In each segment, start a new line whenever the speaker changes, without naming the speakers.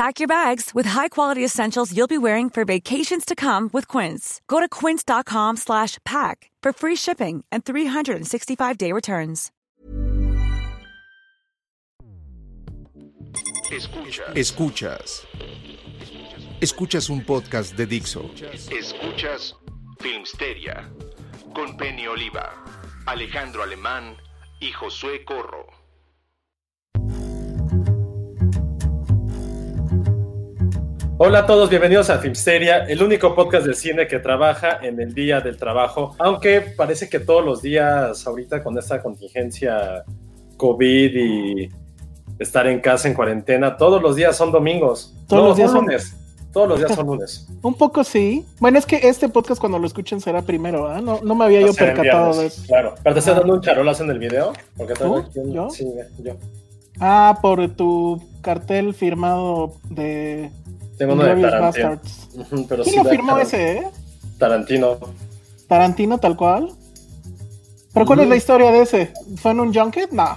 Pack your bags with high-quality essentials you'll be wearing for vacations to come with Quince. Go to quince.com slash pack for free shipping and 365-day returns.
Escuchas.
Escuchas. Escuchas un podcast de Dixo.
Escuchas Filmsteria con Penny Oliva, Alejandro Alemán y Josué Corro.
Hola a todos, bienvenidos a Filmsteria, el único podcast de cine que trabaja en el día del trabajo, aunque parece que todos los días ahorita con esta contingencia COVID y estar en casa en cuarentena, todos los días son domingos.
Todos
No,
los días
son lunes. Todos los días son lunes.
Un poco sí. Bueno, es que este podcast cuando lo escuchen será primero, ¿ah? No, no me había yo percatado de eso.
Claro, pero te estoy
Ajá.
dando un charolazo en el video. Porque
¿Tú?
un-
¿Yo?
Sí, yo.
Ah, por tu cartel firmado de
Tengo uno de Tarantino. Pero
¿Quién
sí
lo firmó ese, eh?
Tarantino.
Tarantino tal cual. ¿Pero cuál es la historia de ese? ¿Fue en un junket? No.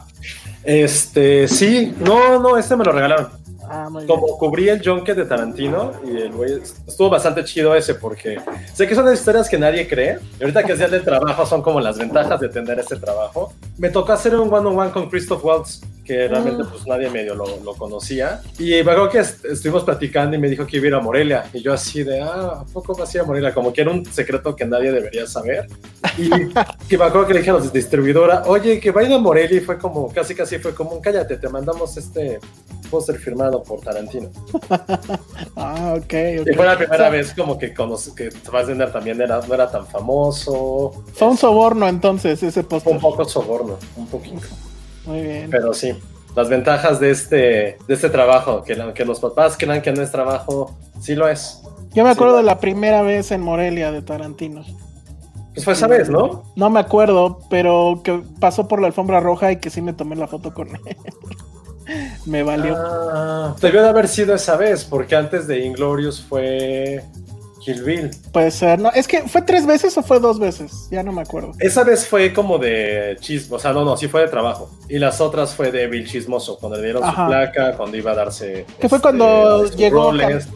Este, sí, no, no, este me lo regalaron.
Ah, muy bien.
como cubrí el junket de Tarantino y el güey estuvo bastante chido ese porque sé que son las historias que nadie cree y ahorita que es día del trabajo son como las ventajas de tener este trabajo me tocó hacer un one on one con Christoph Waltz que realmente
Ah.
pues nadie medio lo, lo conocía y me acuerdo que est- estuvimos platicando y me dijo que iba a ir a Morelia y yo así de ah ¿a poco vas a ir a Morelia? como que era un secreto que nadie debería saber y, me acuerdo que le dije a de distribuidora oye que va a ir a Morelia y fue como casi casi fue como cállate te mandamos este póster firmado por Tarantino.
Ah, ok. ok.
Y fue la primera
O sea,
vez como que que Fassbender también era, no era tan famoso.
Fue un soborno entonces ese
Fue
póster.
un poco soborno, un poquito.
Muy bien.
Pero sí, las ventajas de este, de este trabajo, que aunque los papás crean que no es trabajo, sí lo es.
Yo me acuerdo
sí.
de la primera vez en Morelia de Tarantino.
Pues fue esa vez, ¿no?
No me acuerdo, pero que pasó por la alfombra roja y que sí me tomé la foto con él. me valió.
Ah, debió de haber sido esa vez, porque antes de Inglorious fue Kill Bill.
Puede ser. No, es que fue tres veces o fue dos veces. Ya no me acuerdo.
Esa vez fue como de chismo, o sea, no, no, sí fue de trabajo. Y las otras fue de Bill Chismoso, cuando le dieron
Ajá.
su placa, cuando iba a darse.
Que fue
este,
cuando llegó,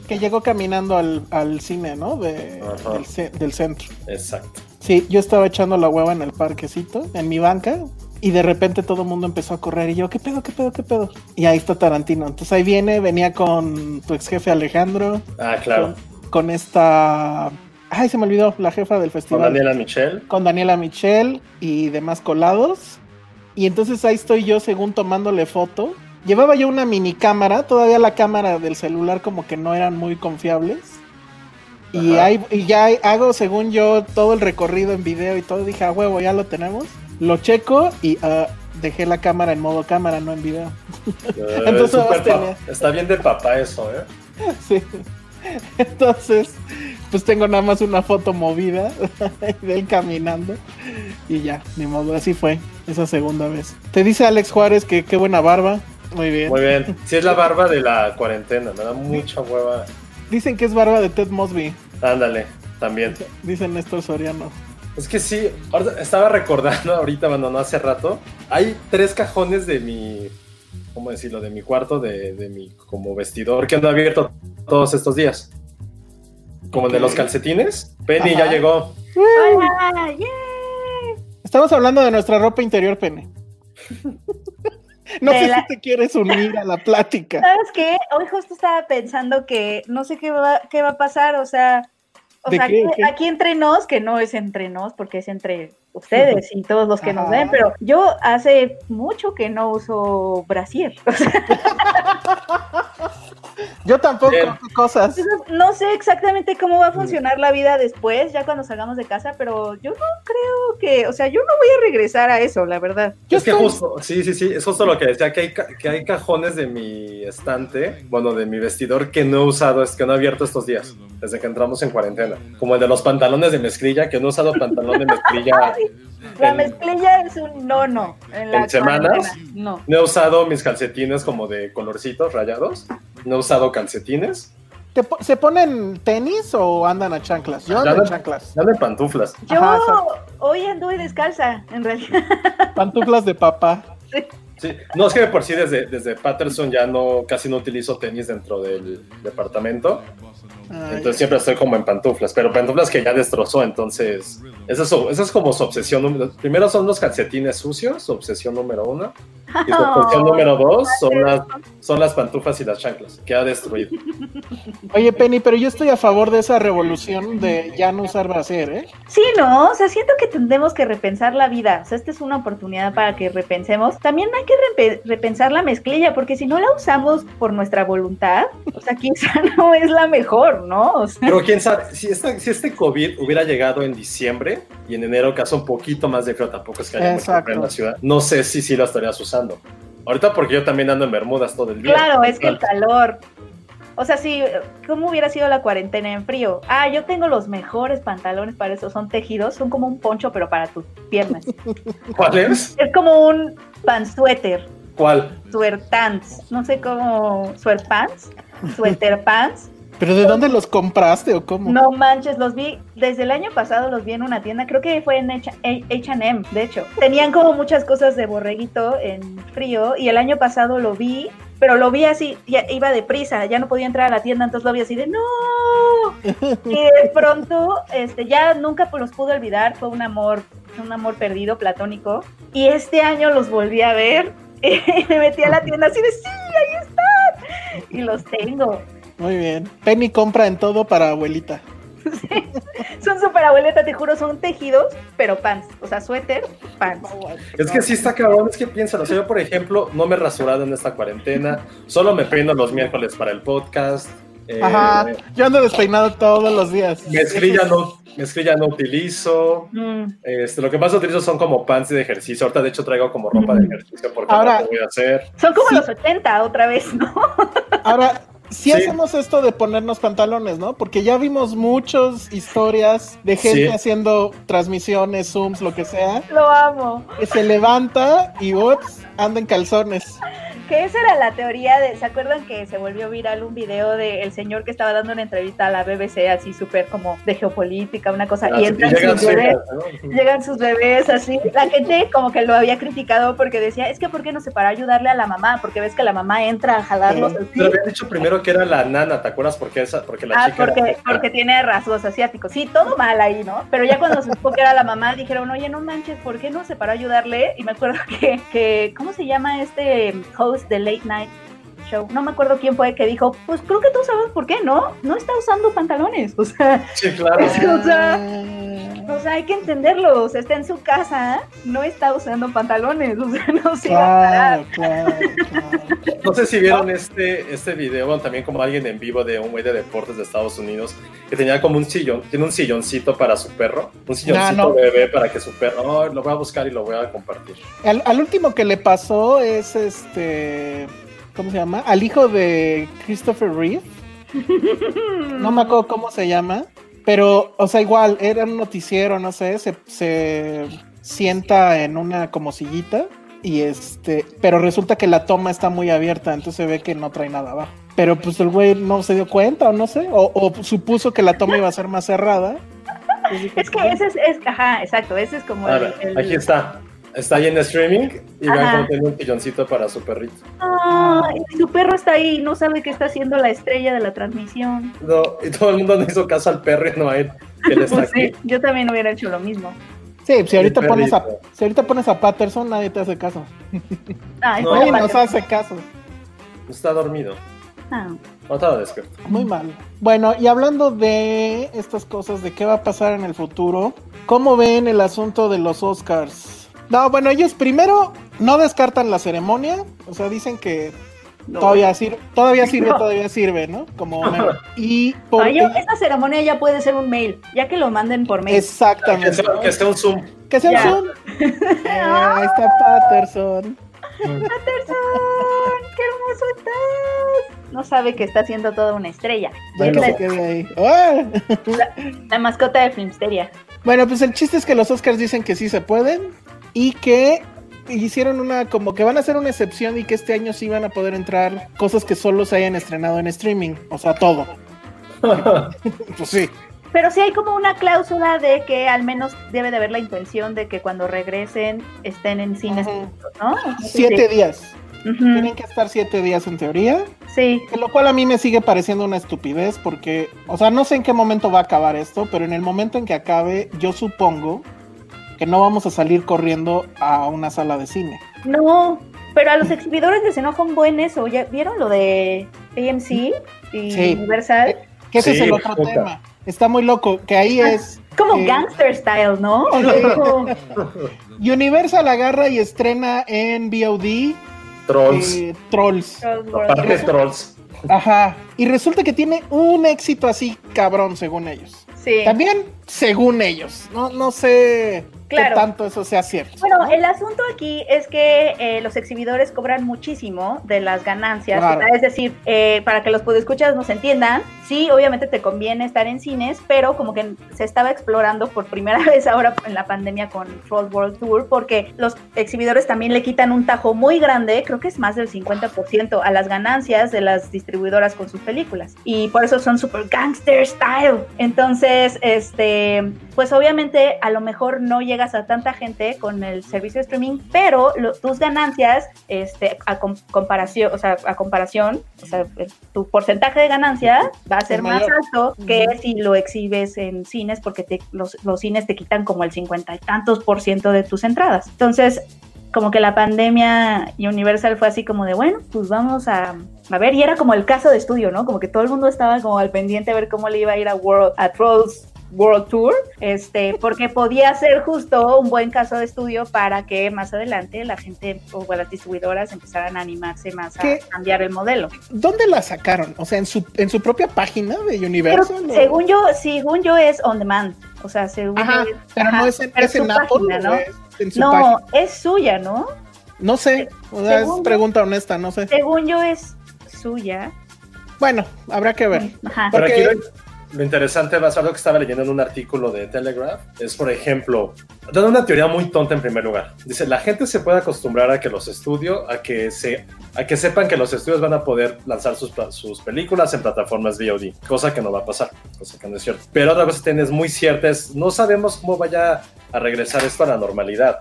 que llegó caminando al, al cine, ¿no? De- del, del centro.
Exacto.
Sí, yo estaba echando la hueva en el parquecito, en mi banca, y de repente todo el mundo empezó a correr y yo, ¿qué pedo, qué pedo, qué pedo? Y ahí está Tarantino. Entonces ahí viene, venía con tu ex jefe Alejandro,
Ah, claro.
con, con esta... Ay, se me olvidó, la jefa del
Con
festival.
Daniela Michelle.
con Daniela Michel y demás colados. Y entonces ahí estoy yo según tomándole foto. Llevaba yo una mini cámara, todavía la cámara del celular como que no eran muy confiables. Y, ahí, y ya hago según yo todo el recorrido en video y todo. Dije, a huevo, ya lo tenemos. Lo checo y ah, dejé la cámara en modo cámara, no en video.
Eh,
Entonces, tenía-
Está bien de papá eso, ¿eh?
Sí. Entonces, pues tengo nada más una foto movida de él caminando. Y ya, ni modo, así fue esa segunda vez. Te dice Alex Juárez que qué buena barba. Muy bien.
Muy bien. Sí, es la barba de la cuarentena, me da mucha hueva.
Dicen que es barba de Ted Mosby,
Ándale, también.
dice Néstor Soriano.
Es que sí, estaba recordando ahorita, bueno, no hace rato. Hay tres cajones de mi, ¿cómo decirlo? De mi cuarto, de, de mi como vestidor que he abierto todos estos días. Como el de los calcetines. Penny
Ajá.
ya llegó.
Hola, yay.
Estamos hablando de nuestra ropa interior, Pene. No
De
sé
la-
si te quieres unir a la plática.
¿Sabes qué? Hoy justo estaba pensando que no sé qué va, qué va a pasar, o sea, O
¿De
sea,
qué,
aquí,
qué?
aquí entre nos, que no es entre nos, porque es entre ustedes y todos los que nos ven, pero yo hace mucho que no uso brasier. O sea,
Yo tampoco. ¿qué cosas.
entonces, no sé exactamente cómo va a funcionar la vida después, ya cuando salgamos de casa, pero yo no creo que, o sea, yo no voy a regresar a eso, la verdad.
Yo
es que
estoy-
justo, sí, sí, sí, es justo lo que decía, que hay, ca- que hay cajones de mi estante, bueno, de mi vestidor que no he usado, es que no he abierto estos días, desde que entramos en cuarentena. Como el de los pantalones de mezclilla, que no he usado pantalón de mezclilla,
La
En-
mezclilla es un no, no. En, la
¿En semanas?
No.
no he usado mis calcetines como de colorcitos rayados, no he usado calcetines,
¿Te po- ¿Se ponen tenis o andan a chanclas? Yo ando en chanclas.
ya de pantuflas.
Yo
Ajá,
hoy anduve descalza, en realidad.
Pantuflas de papá.
Sí, no es que de por sí desde, desde Patterson ya no casi no utilizo tenis dentro del departamento.
Ay,
Entonces siempre estoy como en pantuflas, pero pantuflas que ya destrozó, entonces esa es, su- esa es como su obsesión. número- Primero son los calcetines sucios, su obsesión número uno. Y su obsesión
Oh,
número dos son las, son las pantuflas y las chanclas, que ha destruido.
Oye, Penny, pero yo estoy a favor de esa revolución de ya no usar brasier, ¿eh?
Sí, ¿no? O sea, siento que tendremos que repensar la vida. O sea, esta es una oportunidad para que repensemos. También hay que repe- repensar la mezclilla, porque si no la usamos por nuestra voluntad, o sea, quizá no es la mejor, ¿no? O sea,
Pero quién sabe, si, esta, si este COVID hubiera llegado en diciembre y en enero que hace un poquito más de frío, tampoco es que haya mucho en la ciudad, no sé si sí lo estarías usando. Ahorita porque yo también ando en Bermudas todo el día.
claro, es que el calor. O sea, sí, ¿cómo hubiera sido la cuarentena en frío? Ah, yo tengo los mejores pantalones para eso. Son tejidos, son como un poncho, pero para tus piernas.
¿Cuál es?
Es como un pansuéter.
¿Cuál?
Sweatpants, no sé cómo, sweatpants, sweater pants.
¿Pero de dónde los compraste o cómo?
No manches, los vi desde el año pasado, los vi en una tienda, creo que fue en H&M, de hecho. Tenían como muchas cosas de borreguito en frío y el año pasado lo vi, pero lo vi así, ya iba deprisa, ya no podía entrar a la tienda, entonces lo vi así de no. Y de pronto, este, ya nunca los pude olvidar, fue un amor, un amor perdido, platónico. Y este año los volví a ver y me metí a la tienda así de sí, ahí están. Y los tengo.
Muy bien. Penny compra en todo para abuelita.
Son súper abueleta, te juro, son tejidos, pero pants. O sea, suéter, pants.
Es que sí está cabrón, es que piénsalo. O sea, yo, por ejemplo, no me he rasurado en esta cuarentena, solo me peino los miércoles para el podcast. eh,
Ajá. Yo ando despeinado todos los días.
Mezclilla no, mezclilla no utilizo.
Mm.
Este, lo que más utilizo son como pants de ejercicio. Ahorita, de hecho, traigo como ropa de ejercicio porque
Ahora-
no lo voy a hacer.
Son como
Sí.
los 80 otra vez, ¿no?
Ahora, sí,
Sí.
hacemos esto de ponernos pantalones, ¿no? Porque ya vimos muchas historias de gente
Sí.
haciendo transmisiones, zooms, lo que sea,
Lo amo.
que se levanta y ups, anda en calzones.
Que esa era la teoría de. ¿Se acuerdan que se volvió viral un video del señor que estaba dando una entrevista a la BBC así súper como de geopolítica, una cosa?
Ah,
y
sí,
entran
llegan
sus bebés. Llegan sus bebés así. La gente como que lo había criticado porque decía, es que ¿por qué no se para a ayudarle a la mamá? Porque ves que la mamá entra a jalarlos así.
Pero habían dicho primero que era la nana, ¿te acuerdas? Porque, esa, porque la
Ah,
chica era
porque,
africana.
porque tiene rasgos asiáticos. Sí, todo mal ahí, ¿no? Pero ya cuando se supo que era la mamá, dijeron, oye, no manches, ¿por qué no se paró a ayudarle? Y me acuerdo que, que ¿cómo se llama este host de Late Night Show? No me acuerdo quién fue que dijo, pues creo que todos sabemos por qué, ¿no? No está usando pantalones. O sea,
Sí, claro.
O sea, o sea, hay que entenderlo. O sea, está en su casa, no está usando pantalones. O sea, no se va a parar.
Claro, claro, claro.
No sé si vieron este, este video, bueno, también como alguien en vivo de un güey de deportes de Estados Unidos, que tenía como un sillón, tiene un silloncito para su perro, un silloncito
no.
de bebé para que su perro, lo voy a buscar y lo voy a compartir.
Al, al último que le pasó es este. ¿Cómo se llama? Al hijo de Christopher Reeve. No me acuerdo cómo se llama. Pero, o sea, igual, era un noticiero, no sé, se, se sienta en una como sillita. Y este, pero resulta que la toma está muy abierta, entonces se ve que no trae nada abajo. Pero pues el güey no se dio cuenta, o no sé, o, o supuso que la toma iba a ser más cerrada. Entonces
Es que ese es, es- ajá, exacto, ese es como
A
el, el-
aquí está. Está ahí en streaming y vean
Ajá.
cómo tiene un silloncito para su perrito.
Ah, y su perro está ahí, no sabe que está haciendo la estrella de la transmisión.
No, y todo el mundo le hizo caso al perro y no a él, que él está
Pues sí, yo también hubiera hecho lo mismo.
Sí, si ahorita
El
pones a, si ahorita pones a Patterson, nadie te hace caso.
Ay,
No,
Nadie nos hace caso.
Está dormido.
Ah.
No estaba despierto.
Muy mal. Bueno, y hablando de estas cosas, de qué va a pasar en el futuro, ¿cómo ven el asunto de los Oscars? No, bueno, ellos primero no descartan la ceremonia, o sea, dicen que todavía sirve, todavía sirve,
No.
todavía sirve, ¿no? Como Homero. Y por
yo- esta ceremonia ya puede ser un mail, ya que lo manden por mail.
Que
Exactamente.
sea, que sea un Zoom.
Que sea un. Zoom. Eh, ahí está Patterson.
Patterson, qué hermoso estás. No sabe que está haciendo toda una estrella.
Bueno,
es
se
la,
quede ahí. ¡Ah!
la mascota de Filmsteria.
Bueno, pues el chiste es que los Oscars dicen que sí se pueden y que hicieron una, como que van a hacer una excepción y que este año sí van a poder entrar cosas que solo se hayan estrenado en streaming, o sea, todo. pues sí.
Pero sí hay como una cláusula de que al menos debe de haber la intención de que cuando regresen estén en cines. ¿no?
Siete días. Tienen que estar siete días en teoría,
Sí.
que lo cual a mí me sigue pareciendo una estupidez porque, o sea, no sé en qué momento va a acabar esto, pero en el momento en que acabe, yo supongo que no vamos a salir corriendo a una sala de cine.
No, pero a los exhibidores les enoja un buen eso. ¿Ya vieron lo de AMC y
Sí.
Universal?
Que ese
Sí,
es el otro
puta.
tema. Está muy loco, que ahí es...
Como
Eh,
gangster style, ¿no?
Universal agarra y estrena en VOD
Trolls.
eh, Trolls.
Parque Trolls.
Ajá. Y resulta que tiene un éxito así cabrón, según ellos.
Sí.
También según ellos. No, no sé
Claro.
qué tanto eso sea cierto.
Bueno,
¿no?
el asunto aquí es que eh, los exhibidores cobran muchísimo de las ganancias.
Claro.
Es decir, eh, para que los podescuchas nos entiendan, sí, obviamente te conviene estar en cines, pero como que se estaba explorando por primera vez ahora en la pandemia con Troll World Tour, porque los exhibidores también le quitan un tajo muy grande, creo que es más del 50% a las ganancias de las distribuidoras con sus películas. Y por eso son super gangster style. Entonces, este, pues obviamente a lo mejor no llegas a tanta gente con el servicio de streaming, pero lo- tus ganancias, este, a com- comparación, o sea, a comparación, o sea, el- tu porcentaje de ganancia va a ser más alto que si lo exhibes en cines, porque te- los, los cines te quitan como el cincuenta y tantos por ciento de tus entradas. Entonces, como que la pandemia y Universal fue así como de, bueno, pues vamos a, a ver, y era como el caso de estudio, ¿no? Como que todo el mundo estaba como al pendiente a ver cómo le iba a ir a World, a Trolls World Tour, este, porque podía ser justo un buen caso de estudio para que más adelante la gente o las distribuidoras empezaran a animarse más a cambiar el modelo.
¿Dónde la sacaron? O sea, en su, en su propia página de
Pero
Universal.
según yo, según yo es on demand, o sea, según
Ajá,
yo es-
pero
ajá,
no es en,
pero
es en Apple,
página,
¿no?
¿no?
Es en su
No,
página.
es suya, ¿no?
No sé, o sea, es
Según
pregunta honesta, no sé.
Según yo es suya.
Bueno, habrá que ver.
Ajá.
Pero
Porque-
lo, interesante, ser algo que estaba leyendo en un artículo de Telegraph, es por ejemplo, dando una teoría muy tonta en primer lugar. Dice, la gente se puede acostumbrar a que los estudios, a que se, a que sepan que los estudios van a poder lanzar sus, sus películas en plataformas VOD, cosa que no va a pasar, cosa que no es cierto. Pero otra cosa que tiene es muy cierta, es no sabemos cómo vaya a regresar esto a la normalidad.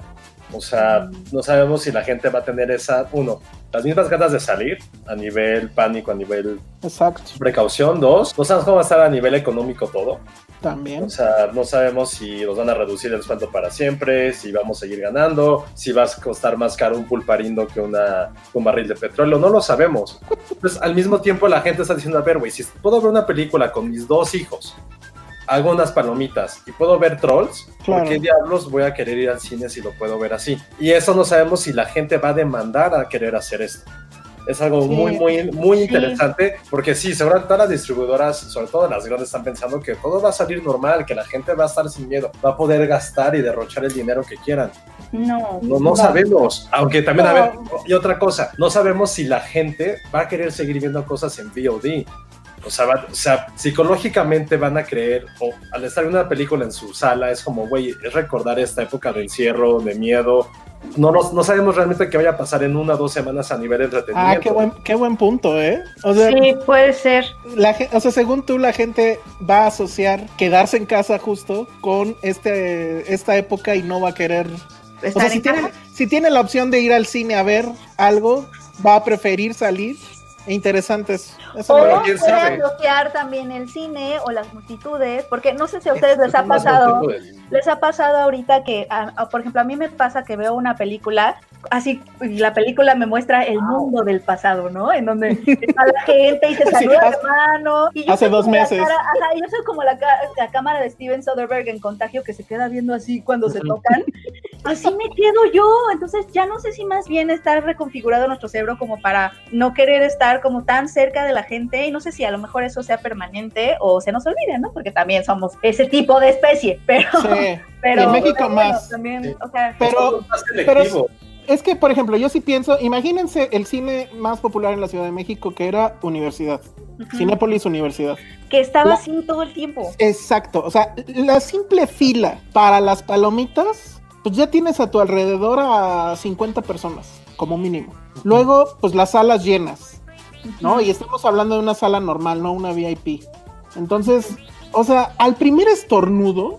O sea, no sabemos si la gente va a tener esa, uno, las mismas ganas de salir a nivel pánico, a nivel
Exacto,
precaución. Dos, no sabemos cómo va a estar a nivel económico todo.
también.
O sea, no sabemos si nos van a reducir el sueldo para siempre, si vamos a seguir ganando, si va a costar más caro un pulparindo que una, un barril de petróleo. No lo sabemos. Entonces, al mismo tiempo, la gente está diciendo: A ver, güey, si puedo ver una película con mis dos hijos, hago unas palomitas y puedo ver trolls,
Claro.
¿por qué diablos voy a querer ir al cine si lo puedo ver así? Y eso no sabemos si la gente va a demandar a querer hacer esto. Es algo
Sí.
muy, muy, muy
Sí.
interesante, porque sí, seguramente todas las distribuidoras, sobre todo las grandes, están pensando que todo va a salir normal, que la gente va a estar sin miedo, va a poder gastar y derrochar el dinero que quieran.
No.
No, no, sabemos, aunque también, a
No.
ver, y otra cosa, no sabemos si la gente va a querer seguir viendo cosas en VOD. O sea, va- o sea, psicológicamente van a creer, o al estar viendo una película en su sala, es como, güey, es recordar esta época de encierro, de miedo. No, nos- no sabemos realmente qué vaya a pasar en una o dos semanas a nivel de entretenimiento.
Ah, qué buen, qué buen punto, ¿eh? O sea,
Sí, puede ser.
la, o sea, según tú, la gente va a asociar quedarse en casa justo con este, esta época y no va a querer. O
Estar
sea, si
en
tiene,
casa.
si tiene la opción de ir al cine a ver algo, va a preferir salir interesantes. Eso
O
sabe.
pueden bloquear también el cine o las multitudes, porque no sé si a ustedes les ha pasado, les ha pasado ahorita que, a- a- por ejemplo, a mí me pasa que veo una película, así, la película me muestra el mundo del pasado, ¿no? En donde está la gente y se
Sí,
saluda
hace-
de mano. Y
hace dos meses.
cara- ajá, yo soy como la, la cámara de Steven Soderbergh en Contagio que se queda viendo así cuando se tocan. Así me quedo yo, entonces ya no sé si más bien está reconfigurado nuestro cerebro como para no querer estar como tan cerca de la gente y no sé si a lo mejor eso sea permanente o se nos olvide, ¿no? Porque también somos ese tipo de especie, pero...
Sí.
pero
En México
pero bueno,
más.
también,
Sí.
o sea,
Pero,
más
pero-. Es que, por ejemplo, yo sí pienso, imagínense el cine más popular en la Ciudad de México que era Universidad,
ujú,
Cinépolis Universidad.
que estaba
la-
así todo el tiempo.
Exacto, o sea, la simple fila para las palomitas, pues ya tienes a tu alrededor a 50 personas, como mínimo. Luego, pues las salas llenas, ¿no? Y estamos hablando de una sala normal, no una VIP. Entonces, o sea, al primer estornudo,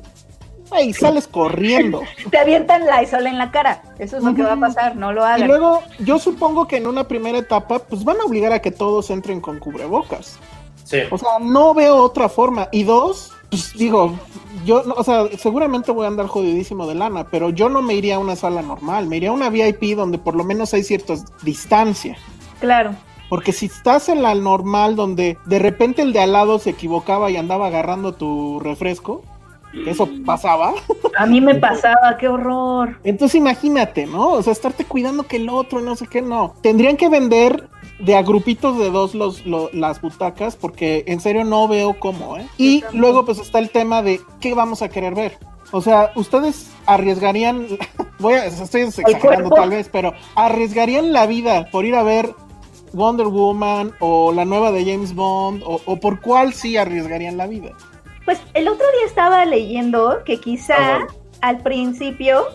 ahí sales corriendo.
Te avientan la isola en la cara. Eso es lo que va a pasar, no lo
Y
hagan.
luego, yo supongo que en una primera etapa, pues van a obligar a que todos entren con cubrebocas.
Sí.
O sea, no veo otra forma. Y dos, pues digo, yo, no- o sea, seguramente voy a andar jodidísimo de lana, pero yo no me iría a una sala normal, me iría a una VIP donde por lo menos hay cierta distancia.
Claro.
Porque si estás en la normal donde de repente el de al lado se equivocaba y andaba agarrando tu refresco, eso pasaba,
A mí me pasaba, qué horror.
entonces imagínate, ¿no? O sea, estarte cuidando que el otro, no sé qué, no. Tendrían que vender de a grupitos de dos los, lo- las butacas porque en serio no veo cómo, ¿eh? Y luego pues está el tema de qué vamos a querer ver. O sea, ustedes arriesgarían, voy a, estoy exagerando tal vez, pero arriesgarían la vida por ir a ver Wonder Woman o la nueva de James Bond o, o por cuál sí arriesgarían la vida.
Pues el otro día estaba leyendo que quizá
Ah,
al principio,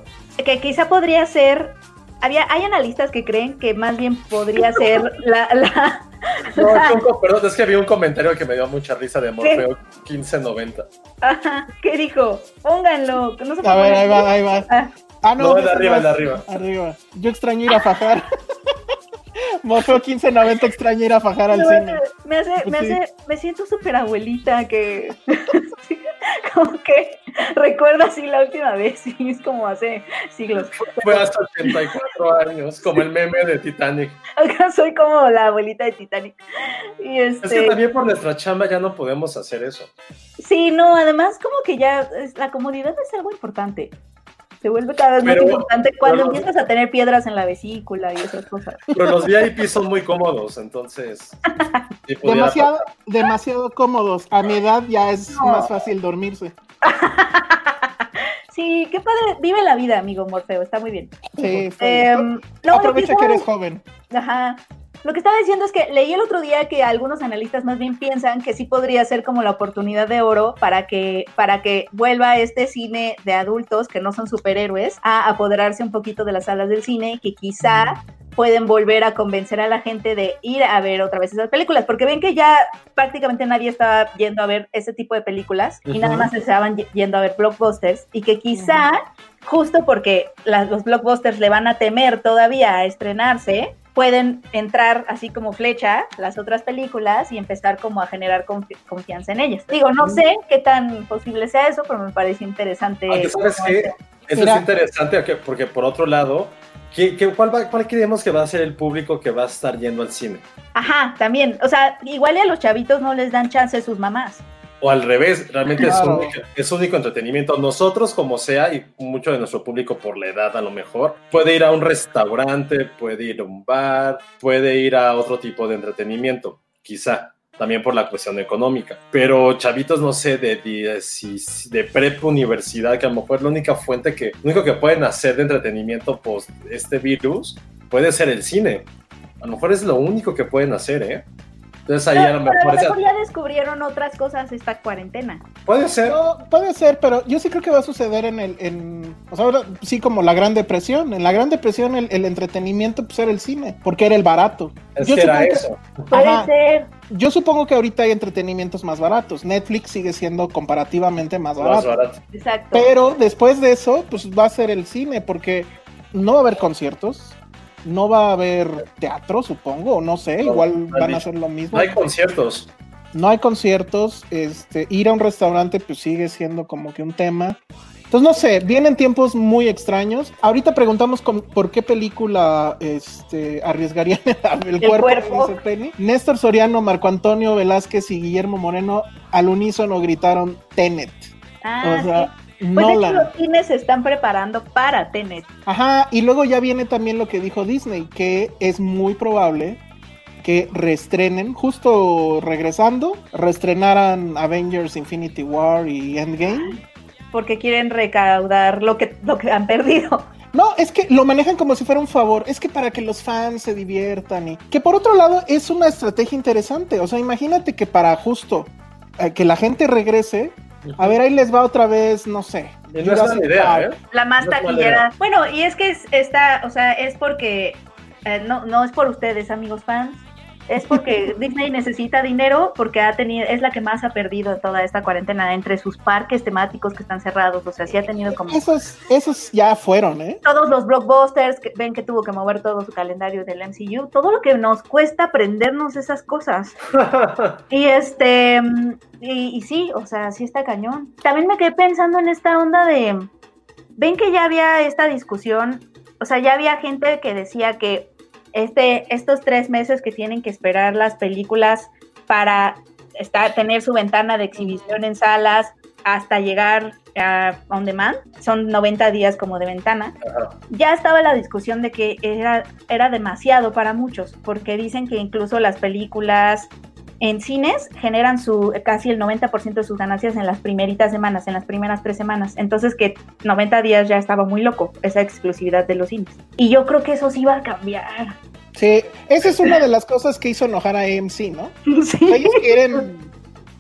que quizá podría ser, había, hay analistas que creen que más bien podría ser la, la,
No, Chunco, perdón, es que vi un comentario que me dio mucha risa de Morfeo 1590.
Ajá, ¿qué dijo? Pónganlo, que no se
A ver, ahí va, ahí va.
Ah,
Ah,
No, el de arriba, de arriba.
Arriba. Yo extraño ir a fajar. Morfeo 1590 extraña ir a fajar al
no,
cine.
me hace, me
Pues sí.
hace, me siento súper abuelita que sí, como que recuerdo así la última vez y es como hace siglos.
Fue hasta 84 años, como el meme de Titanic.
Acá soy como la abuelita de Titanic. Y
Es que
este,
también por nuestra chamba ya no podemos hacer eso.
sí, no, además como que ya la comodidad es algo importante. Se vuelve cada vez
Pero-
más importante cuando empiezas a tener piedras en la vesícula y esas cosas.
Pero los VIP son muy cómodos, entonces. sí
Demasiado, demasiado cómodos. A mi edad ya es
No.
más fácil dormirse.
Sí, qué padre. Vive la vida, amigo Morfeo, está muy bien.
Sí, está bien.
Em, no,
Aprovecha que eres joven.
Ajá. Lo que estaba diciendo es que leí el otro día que algunos analistas más bien piensan que sí podría ser como la oportunidad de oro para que, para que vuelva este cine de adultos que no son superhéroes a apoderarse un poquito de las salas del cine y que quizá pueden volver a convencer a la gente de ir a ver otra vez esas películas, porque ven que ya prácticamente nadie estaba yendo a ver ese tipo de películas y nada más estaban y- yendo a ver blockbusters y que quizá justo porque las- los blockbusters le van a temer todavía a estrenarse, pueden entrar así como flecha las otras películas y empezar como a generar confi- confianza en ellas. Digo, no sé qué tan posible sea eso, pero me parece interesante.
¿sabes qué? Eso
Mira.
es interesante porque, porque por otro lado, ¿qué, qué- cuál, va- ¿cuál creemos que va a ser el público que va a estar yendo al cine?
Ajá, también. O sea, igual y a los chavitos no les dan chance sus mamás.
O al revés, realmente es,
Claro.
único, es único entretenimiento. Nosotros, como sea, y mucho de nuestro público por la edad a lo mejor, puede ir a un restaurante, puede ir a un bar, puede ir a otro tipo de entretenimiento, quizá, también por la cuestión económica. Pero chavitos, no sé, de, de, de prep universidad, que a lo mejor es la única fuente que, lo único que pueden hacer de entretenimiento post este virus, puede ser el cine. A lo mejor es lo único que pueden hacer, ¿eh? Entonces ahí a lo
Pero a
mejor
lo mejor ya descubrieron otras cosas esta cuarentena.
puede ser.
No, puede ser, pero yo sí creo que va a suceder en el, en, o sea, ahora sí como la Gran Depresión. En la Gran Depresión el, el entretenimiento pues era el cine, porque era el barato.
Es
Yo
que era
supongo que-
eso.
Puede
Ajá.
ser.
Yo supongo que ahorita hay entretenimientos más baratos. Netflix sigue siendo comparativamente más
Más
barato.
barato.
Exacto.
Pero después de eso, pues va a ser el cine, porque no va a haber conciertos, no va a haber teatro, supongo, o no sé,
No,
igual van a hacer lo mismo.
No hay conciertos.
No hay conciertos, este, ir a un restaurante pues sigue siendo como que un tema. Entonces no sé, vienen tiempos muy extraños. Ahorita preguntamos con- por qué película este, arriesgarían el, cuerpo,
cuerpo.
dice Penny. Néstor Soriano, Marco Antonio Velázquez y Guillermo Moreno al unísono gritaron Tenet.
Ah,
o sea,
Pues de hecho
Nolan.
los cines se están preparando para Tenet.
Ajá, y luego ya viene también lo que dijo Disney, que es muy probable que reestrenen, justo regresando, reestrenaran Avengers Infinity War y Endgame.
Porque quieren recaudar lo que, lo que han perdido.
No, es que lo manejan como si fuera un favor, es que para que los fans se diviertan y que por otro lado es una estrategia interesante, o sea, imagínate que para justo eh, que la gente regrese, a ver, ahí les va otra vez, no sé.
No idea. ¿eh?
La más
No
taquillera. Bueno, y es que es, está, o sea, es porque, eh, no, no es por ustedes, amigos fans, es porque Disney necesita dinero porque ha tenido, es la que más ha perdido en toda esta cuarentena entre sus parques temáticos que están cerrados, o sea, sí ha tenido como
Esos, esos ya fueron, ¿eh?
todos los blockbusters, que ven que tuvo que mover todo su calendario del MCU, todo lo que nos cuesta aprendernos esas cosas. Y este, y, y sí, o sea, sí está cañón. También me quedé pensando en esta onda de, ven que ya había esta discusión, o sea, ya había gente que decía que este, estos tres meses que tienen que esperar las películas para estar, tener su ventana de exhibición en salas hasta llegar a on demand, son 90 días como de ventana
Ajá.
ya estaba la discusión de que era, era demasiado para muchos, porque dicen que incluso las películas en cines generan su casi el 90% de sus ganancias en las primeritas semanas, en las primeras tres semanas. Entonces que 90 días ya estaba muy loco, esa exclusividad de los cines. Y yo creo que eso sí va a cambiar.
Sí, esa es una de las cosas que hizo enojar a AMC, ¿no?
Sí.
Ellos quieren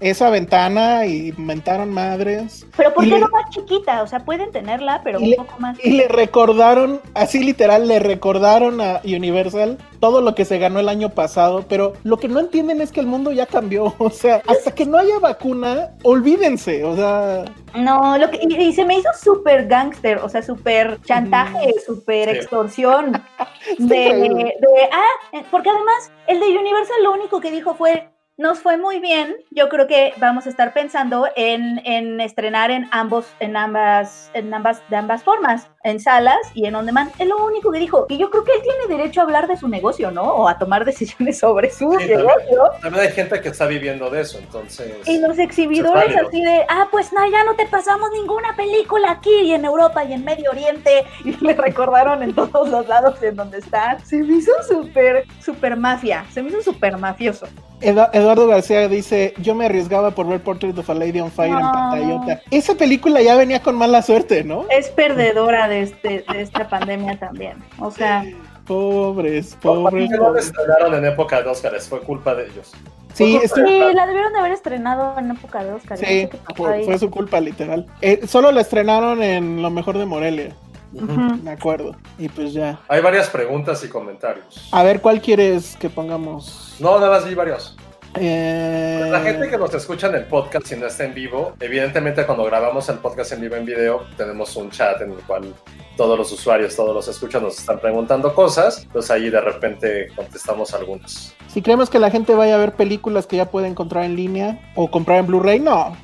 esa ventana y mentaron madres.
Pero ¿por qué
le-
no más chiquita? O sea, pueden tenerla, pero
Y
un
le-
poco más.
Y le recordaron, así literal, le recordaron a Universal todo lo que se ganó el año pasado, pero lo que no entienden es que el mundo ya cambió. O sea, hasta que no haya vacuna, olvídense. O sea,
No, lo que, y, y se me hizo súper gangster, o sea, súper chantaje, súper
Sí.
extorsión. De, de- ah, porque además el de Universal lo único que dijo fue, nos fue muy bien, yo creo que vamos a estar pensando en, en estrenar en ambos, en ambas, en ambas, de ambas formas, en salas y en on demand. Es lo único que dijo. Y yo creo que él tiene derecho a hablar de su negocio, ¿no? O a tomar decisiones sobre su
Sí, también.
negocio.
También hay gente que está viviendo de eso, entonces.
Y los exhibidores así de, ah, pues no, ya no te pasamos ninguna película aquí y en Europa y en Medio Oriente. Y le recordaron en todos los lados en donde está. Se me hizo súper, súper mafia. Se me hizo súper mafioso.
Edu- Eduardo García dice, yo me arriesgaba por ver Portrait of a Lady on Fire en pantallota. Esa película ya venía con mala suerte, ¿no?
Es perdedora de, este, de esta pandemia también. O sea,
Pobres,
¿Por
pobres.
no estrenaron en época de Óscares? Fue culpa de ellos.
Sí,
sí,
de-
la debieron de haber estrenado en época de Oscar. no
sí, fue, su culpa, literal. Eh, solo la estrenaron en Lo Mejor de Morelia,
Ujú.
me acuerdo. Y pues ya.
Hay varias preguntas y comentarios.
A ver, ¿cuál quieres que pongamos?
No, nada más vi varios.
Eh,
La gente que nos escucha en el podcast y no está en vivo, evidentemente cuando grabamos el podcast en vivo en video, tenemos un chat en el cual todos los usuarios, todos los escuchas nos están preguntando cosas, pues ahí de repente contestamos algunas.
Si creemos que la gente vaya a ver películas que ya puede encontrar en línea o comprar en Blu-ray, no.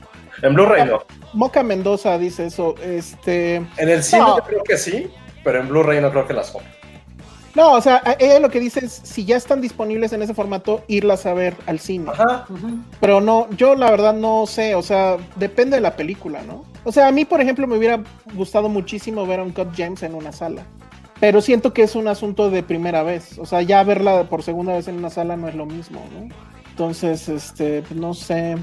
En Blu-ray no.
Moca Mendoza dice eso. Este.
En el cine
No.
yo creo que sí, pero en Blu-ray no creo que las compre.
No, o sea, ella lo que dice es si ya están disponibles en ese formato, irlas a ver al cine.
Ajá.
Pero no, yo la verdad no sé, o sea, depende de la película, ¿no? O sea, a mí, por ejemplo, me hubiera gustado muchísimo ver a un Cut James en una sala. Pero siento que es un asunto de primera vez. O sea, ya verla por segunda vez en una sala no es lo mismo, ¿no? Entonces, este, pues, no sé.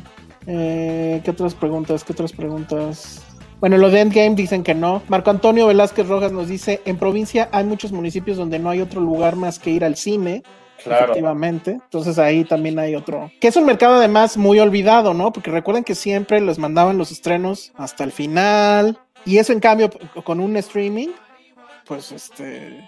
Eh, ¿Qué otras preguntas? ¿Qué otras preguntas? Bueno, lo de Endgame dicen que no. Marco Antonio Velázquez Rojas nos dice, en provincia hay muchos municipios donde no hay otro lugar más que ir al cine.
Claro.
Efectivamente. Entonces ahí también hay otro. Que es un mercado además muy olvidado, ¿no? Porque recuerden que siempre les mandaban los estrenos hasta el final. Y eso en cambio, con un streaming, pues este.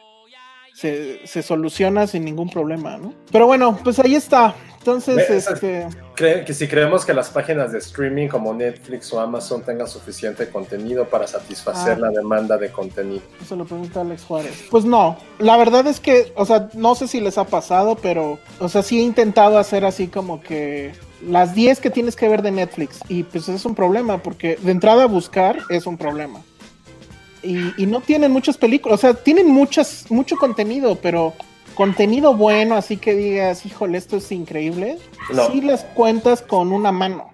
Se, se soluciona sin ningún problema, ¿no? Pero bueno, pues ahí está. Entonces, este,
Cree que si creemos que las páginas de streaming como Netflix o Amazon tengan suficiente contenido para satisfacer
Ah.
la demanda de contenido.
se lo pregunta Alex Juárez. Pues no, la verdad es que, o sea, no sé si les ha pasado, pero, o sea, sí he intentado hacer así como que las 10 que tienes que ver de Netflix. Y pues es un problema, porque de entrada buscar es un problema. Y, y no tienen muchas películas, o sea, tienen muchas, mucho contenido, pero contenido bueno, así que digas, híjole, esto es increíble.
No.
Sí las cuentas con una mano.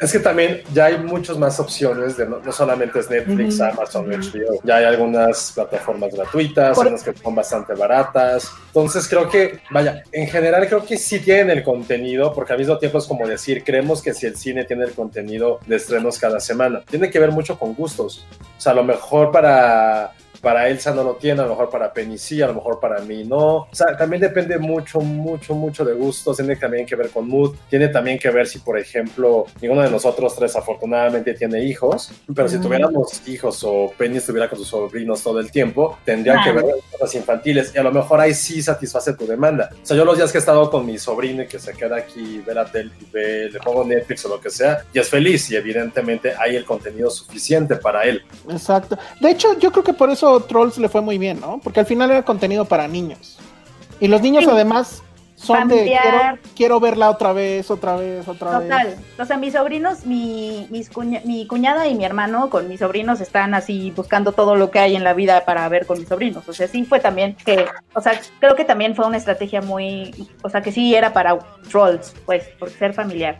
Es que también ya hay muchas más opciones, de no, no solamente es Netflix. Amazon, HBO, ya hay algunas plataformas gratuitas,
Por-
unas que son bastante baratas. Entonces creo que, vaya, en general creo que sí tienen el contenido, porque al mismo tiempo es como decir, creemos que si el cine tiene el contenido de estrenos cada semana, tiene que ver mucho con gustos. O sea, a lo mejor para... Para Elsa no lo tiene, a lo mejor para Penny sí, a lo mejor para mí no. O sea, también depende mucho, mucho, mucho de gustos. Tiene también que ver con mood. Tiene también que ver si, por ejemplo, ninguno de nosotros tres afortunadamente tiene hijos. Pero si tuviéramos hijos o Penny estuviera con sus sobrinos todo el tiempo, tendrían que ver cosas infantiles. Y a lo mejor ahí sí satisface tu demanda. O sea, yo los días que he estado con mi sobrino y que se queda aquí, ve la tele y ve, le pongo Netflix o lo que sea, y es feliz. Y evidentemente hay el contenido suficiente para él.
Exacto. De hecho, yo creo que por eso Trolls le fue muy bien, ¿no? Porque al final era contenido para niños. Y los niños
Sí.
además son de quiero, quiero verla otra vez, otra vez, otra
Total.
vez.
O sea, mis sobrinos, mi, mis cuña- mi cuñada y mi hermano con mis sobrinos están así buscando todo lo que hay en la vida para ver con mis sobrinos. O sea, sí fue también que, o sea, creo que también fue una estrategia muy, o sea, que sí era para trolls, pues, por ser familiar.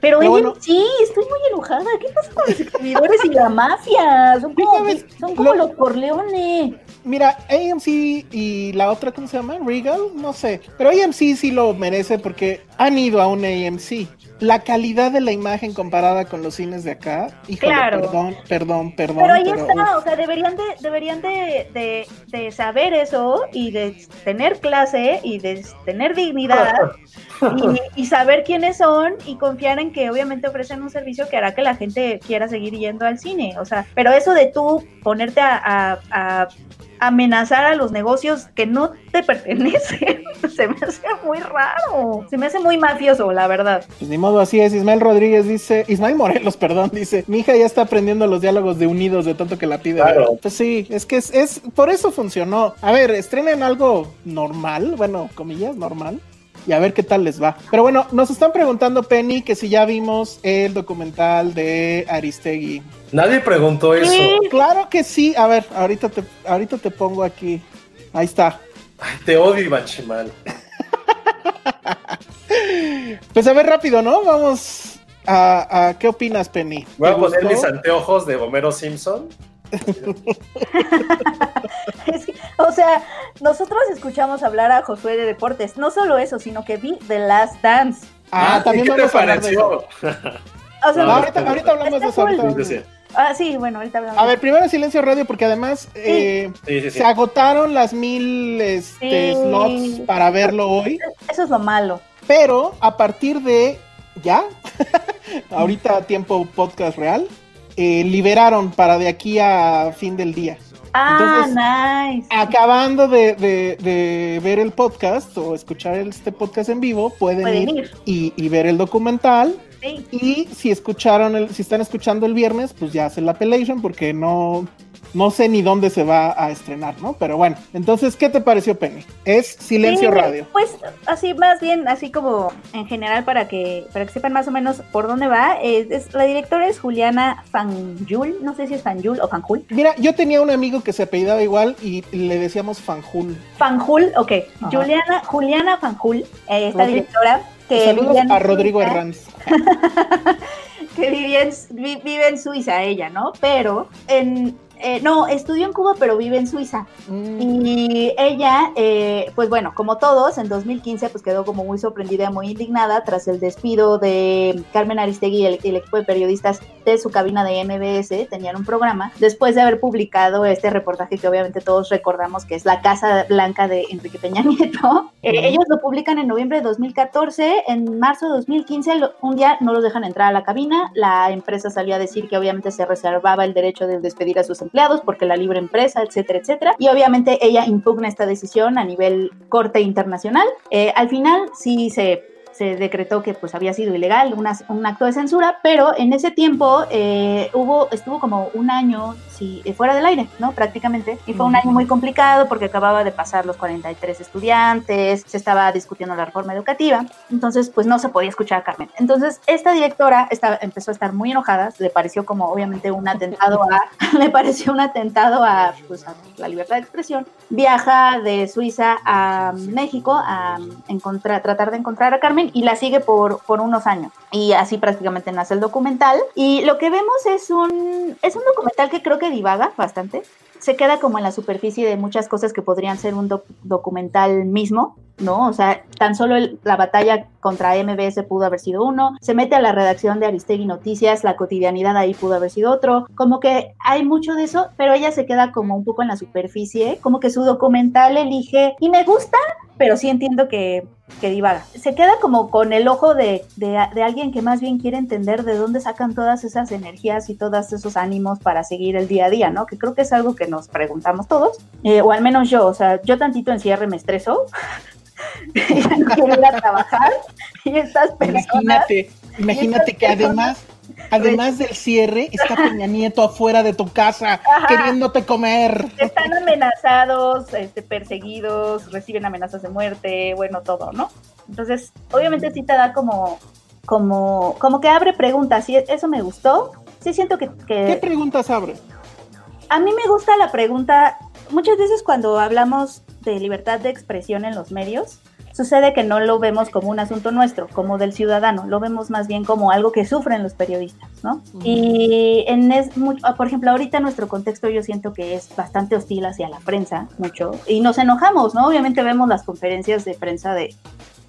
Pero,
Pero bueno.
sí, estoy muy enojada. ¿Qué pasa con los escribidores y la mafia? Son como,
¿Sabes?
son como
Lo-
los Corleone.
Mira, AMC y la otra, ¿cómo se llama? Regal, no sé. Pero AMC sí lo merece porque han ido a un AMC. La calidad de la imagen comparada con los cines de acá, híjole,
Claro.
perdón, perdón, perdón.
Pero ahí
pero,
está,
uf.
o sea, deberían de, deberían de, de, de saber eso y de tener clase y de tener dignidad y, y saber quiénes son y confiar en que obviamente ofrecen un servicio que hará que la gente quiera seguir yendo al cine. O sea, pero eso de tú ponerte a, a- a amenazar a los negocios que no te pertenecen, se me hace muy raro. Se me hace muy mafioso, la verdad.
Pues ni modo, así es. Ismael Rodríguez dice, Ismael Morelos, perdón, dice, mi hija ya está aprendiendo los diálogos de Unidos de tanto que la pide.
Claro.
Pues sí, es que es, es, por eso funcionó. A ver, estrenen algo normal, bueno, comillas, normal. Y a ver qué tal les va. Pero bueno, nos están preguntando, Penny, que si ya vimos el documental de Aristegui.
Nadie preguntó eso.
Sí.
Claro que sí. A ver, ahorita te, ahorita te pongo aquí. Ahí está.
Ay, te odio, Iván Chimal.
Pues a ver, rápido, ¿no? Vamos a, a- ¿qué opinas, Penny?
Voy a
¿Te
poner
gustó?
mis anteojos de Homero Simpson.
Es que, o sea, nosotros escuchamos hablar a Josué de deportes. No solo eso, sino que vi The Last Dance.
Ah, también
¿Qué te
vamos a hablar de eso.
pareció?
O sea,
No, ahorita, ahorita hablamos de eso.
Cool. Ah, sí, bueno, ahorita hablamos.
A ver, primero en silencio radio, porque además eh,
sí, sí, sí.
se agotaron las mil este,
Sí.
slots para verlo hoy,
Eso es lo malo.
pero a partir de ya, ahorita tiempo podcast real, eh, liberaron para de aquí a fin del día.
Ah,
Entonces-
nice.
Acabando de, de- de ver el podcast o escuchar este podcast en vivo, pueden,
Pueden
ir,
ir.
Y, y ver el documental.
Sí.
Y si escucharon el, si están escuchando el viernes, pues ya hacen la pelation porque no, no sé ni dónde se va a estrenar, ¿no? Pero bueno, entonces, ¿qué te pareció, Penny? Es Silencio
Sí,
Radio.
Pues así más bien, así como en general para que para que sepan más o menos por dónde va. es- es- la directora es Juliana Fanjul, no sé si es Fanjul o Fanjul.
Mira, yo tenía un amigo que se apellidaba igual y le decíamos Fanjul.
Fanjul, ok.
Ajá.
Juliana, Juliana Fanjul, eh, esta directora que
Saludos a Rodrigo
Suiza,
Herranz.
que vivía en- vi- vive en Suiza ella, ¿no? Pero en eh, no, estudió en Cuba, pero vive en Suiza.
Mm,
Y ella, eh, pues bueno, como todos, en 2015 pues quedó como muy sorprendida, muy indignada tras el despido de Carmen Aristegui y el, el equipo de periodistas su cabina de MBS, tenían un programa, después de haber publicado este reportaje que obviamente todos recordamos que es La Casa Blanca de Enrique Peña Nieto. Eh, ellos lo publican en noviembre de 2014, en marzo de 2015, un día no los dejan entrar a la cabina, la empresa salió a decir que obviamente se reservaba el derecho de despedir a sus empleados porque la libre empresa, etcétera, etcétera. Y obviamente ella impugna esta decisión a nivel corte internacional. Eh, al final sí se se decretó que pues había sido ilegal, un acto de censura, pero en ese tiempo eh, hubo, estuvo como un año sí, eh, fuera del aire, ¿no? Prácticamente. Y fue un año muy complicado porque acababa de pasar los 43 estudiantes, se estaba discutiendo la reforma educativa, entonces pues no se podía escuchar a Carmen. Entonces esta directora estaba, empezó a estar muy enojada, le pareció como obviamente un atentado a, le pareció un atentado a, pues, a la libertad de expresión. Viaja de Suiza a México a encontrar, tratar de encontrar a Carmen y la sigue por, por unos años. Y así prácticamente nace el documental. Y lo que vemos es un, es un documental que creo que divaga bastante. Se queda como en la superficie de muchas cosas que podrían ser un documental mismo, ¿no? O sea, tan solo la batalla contra MBS pudo haber sido uno, se mete a la redacción de Aristegui Noticias, la cotidianidad ahí pudo haber sido otro, como que hay mucho de eso, pero ella se queda como un poco en la superficie, como que su documental elige, y me gusta, pero sí entiendo que, que divaga. Se queda como con el ojo de, de, alguien que más bien quiere entender de dónde sacan todas esas energías y todos esos ánimos para seguir el día a día, ¿no? Que creo que es algo que nos preguntamos todos, eh, o al menos yo, o sea, yo tantito en cierre me estreso. no quiero ir a trabajar y estas personas...
Imagínate, imagínate que además Además del cierre, está Peña Nieto afuera de tu casa queriéndote comer.
Están amenazados, este, perseguidos, reciben amenazas de muerte, bueno, todo, ¿no? Entonces, obviamente sí te da como, como, como que abre preguntas y eso me gustó. Sí siento que, que...
¿Qué preguntas abre?
A mí me gusta la pregunta, muchas veces cuando hablamos de libertad de expresión en los medios, sucede que no lo vemos como un asunto nuestro, como del ciudadano, lo vemos más bien como algo que sufren los periodistas, ¿no? Y en es, por ejemplo, ahorita nuestro contexto yo siento que es bastante hostil hacia la prensa, mucho, y nos enojamos, ¿no? Obviamente vemos las conferencias de prensa de,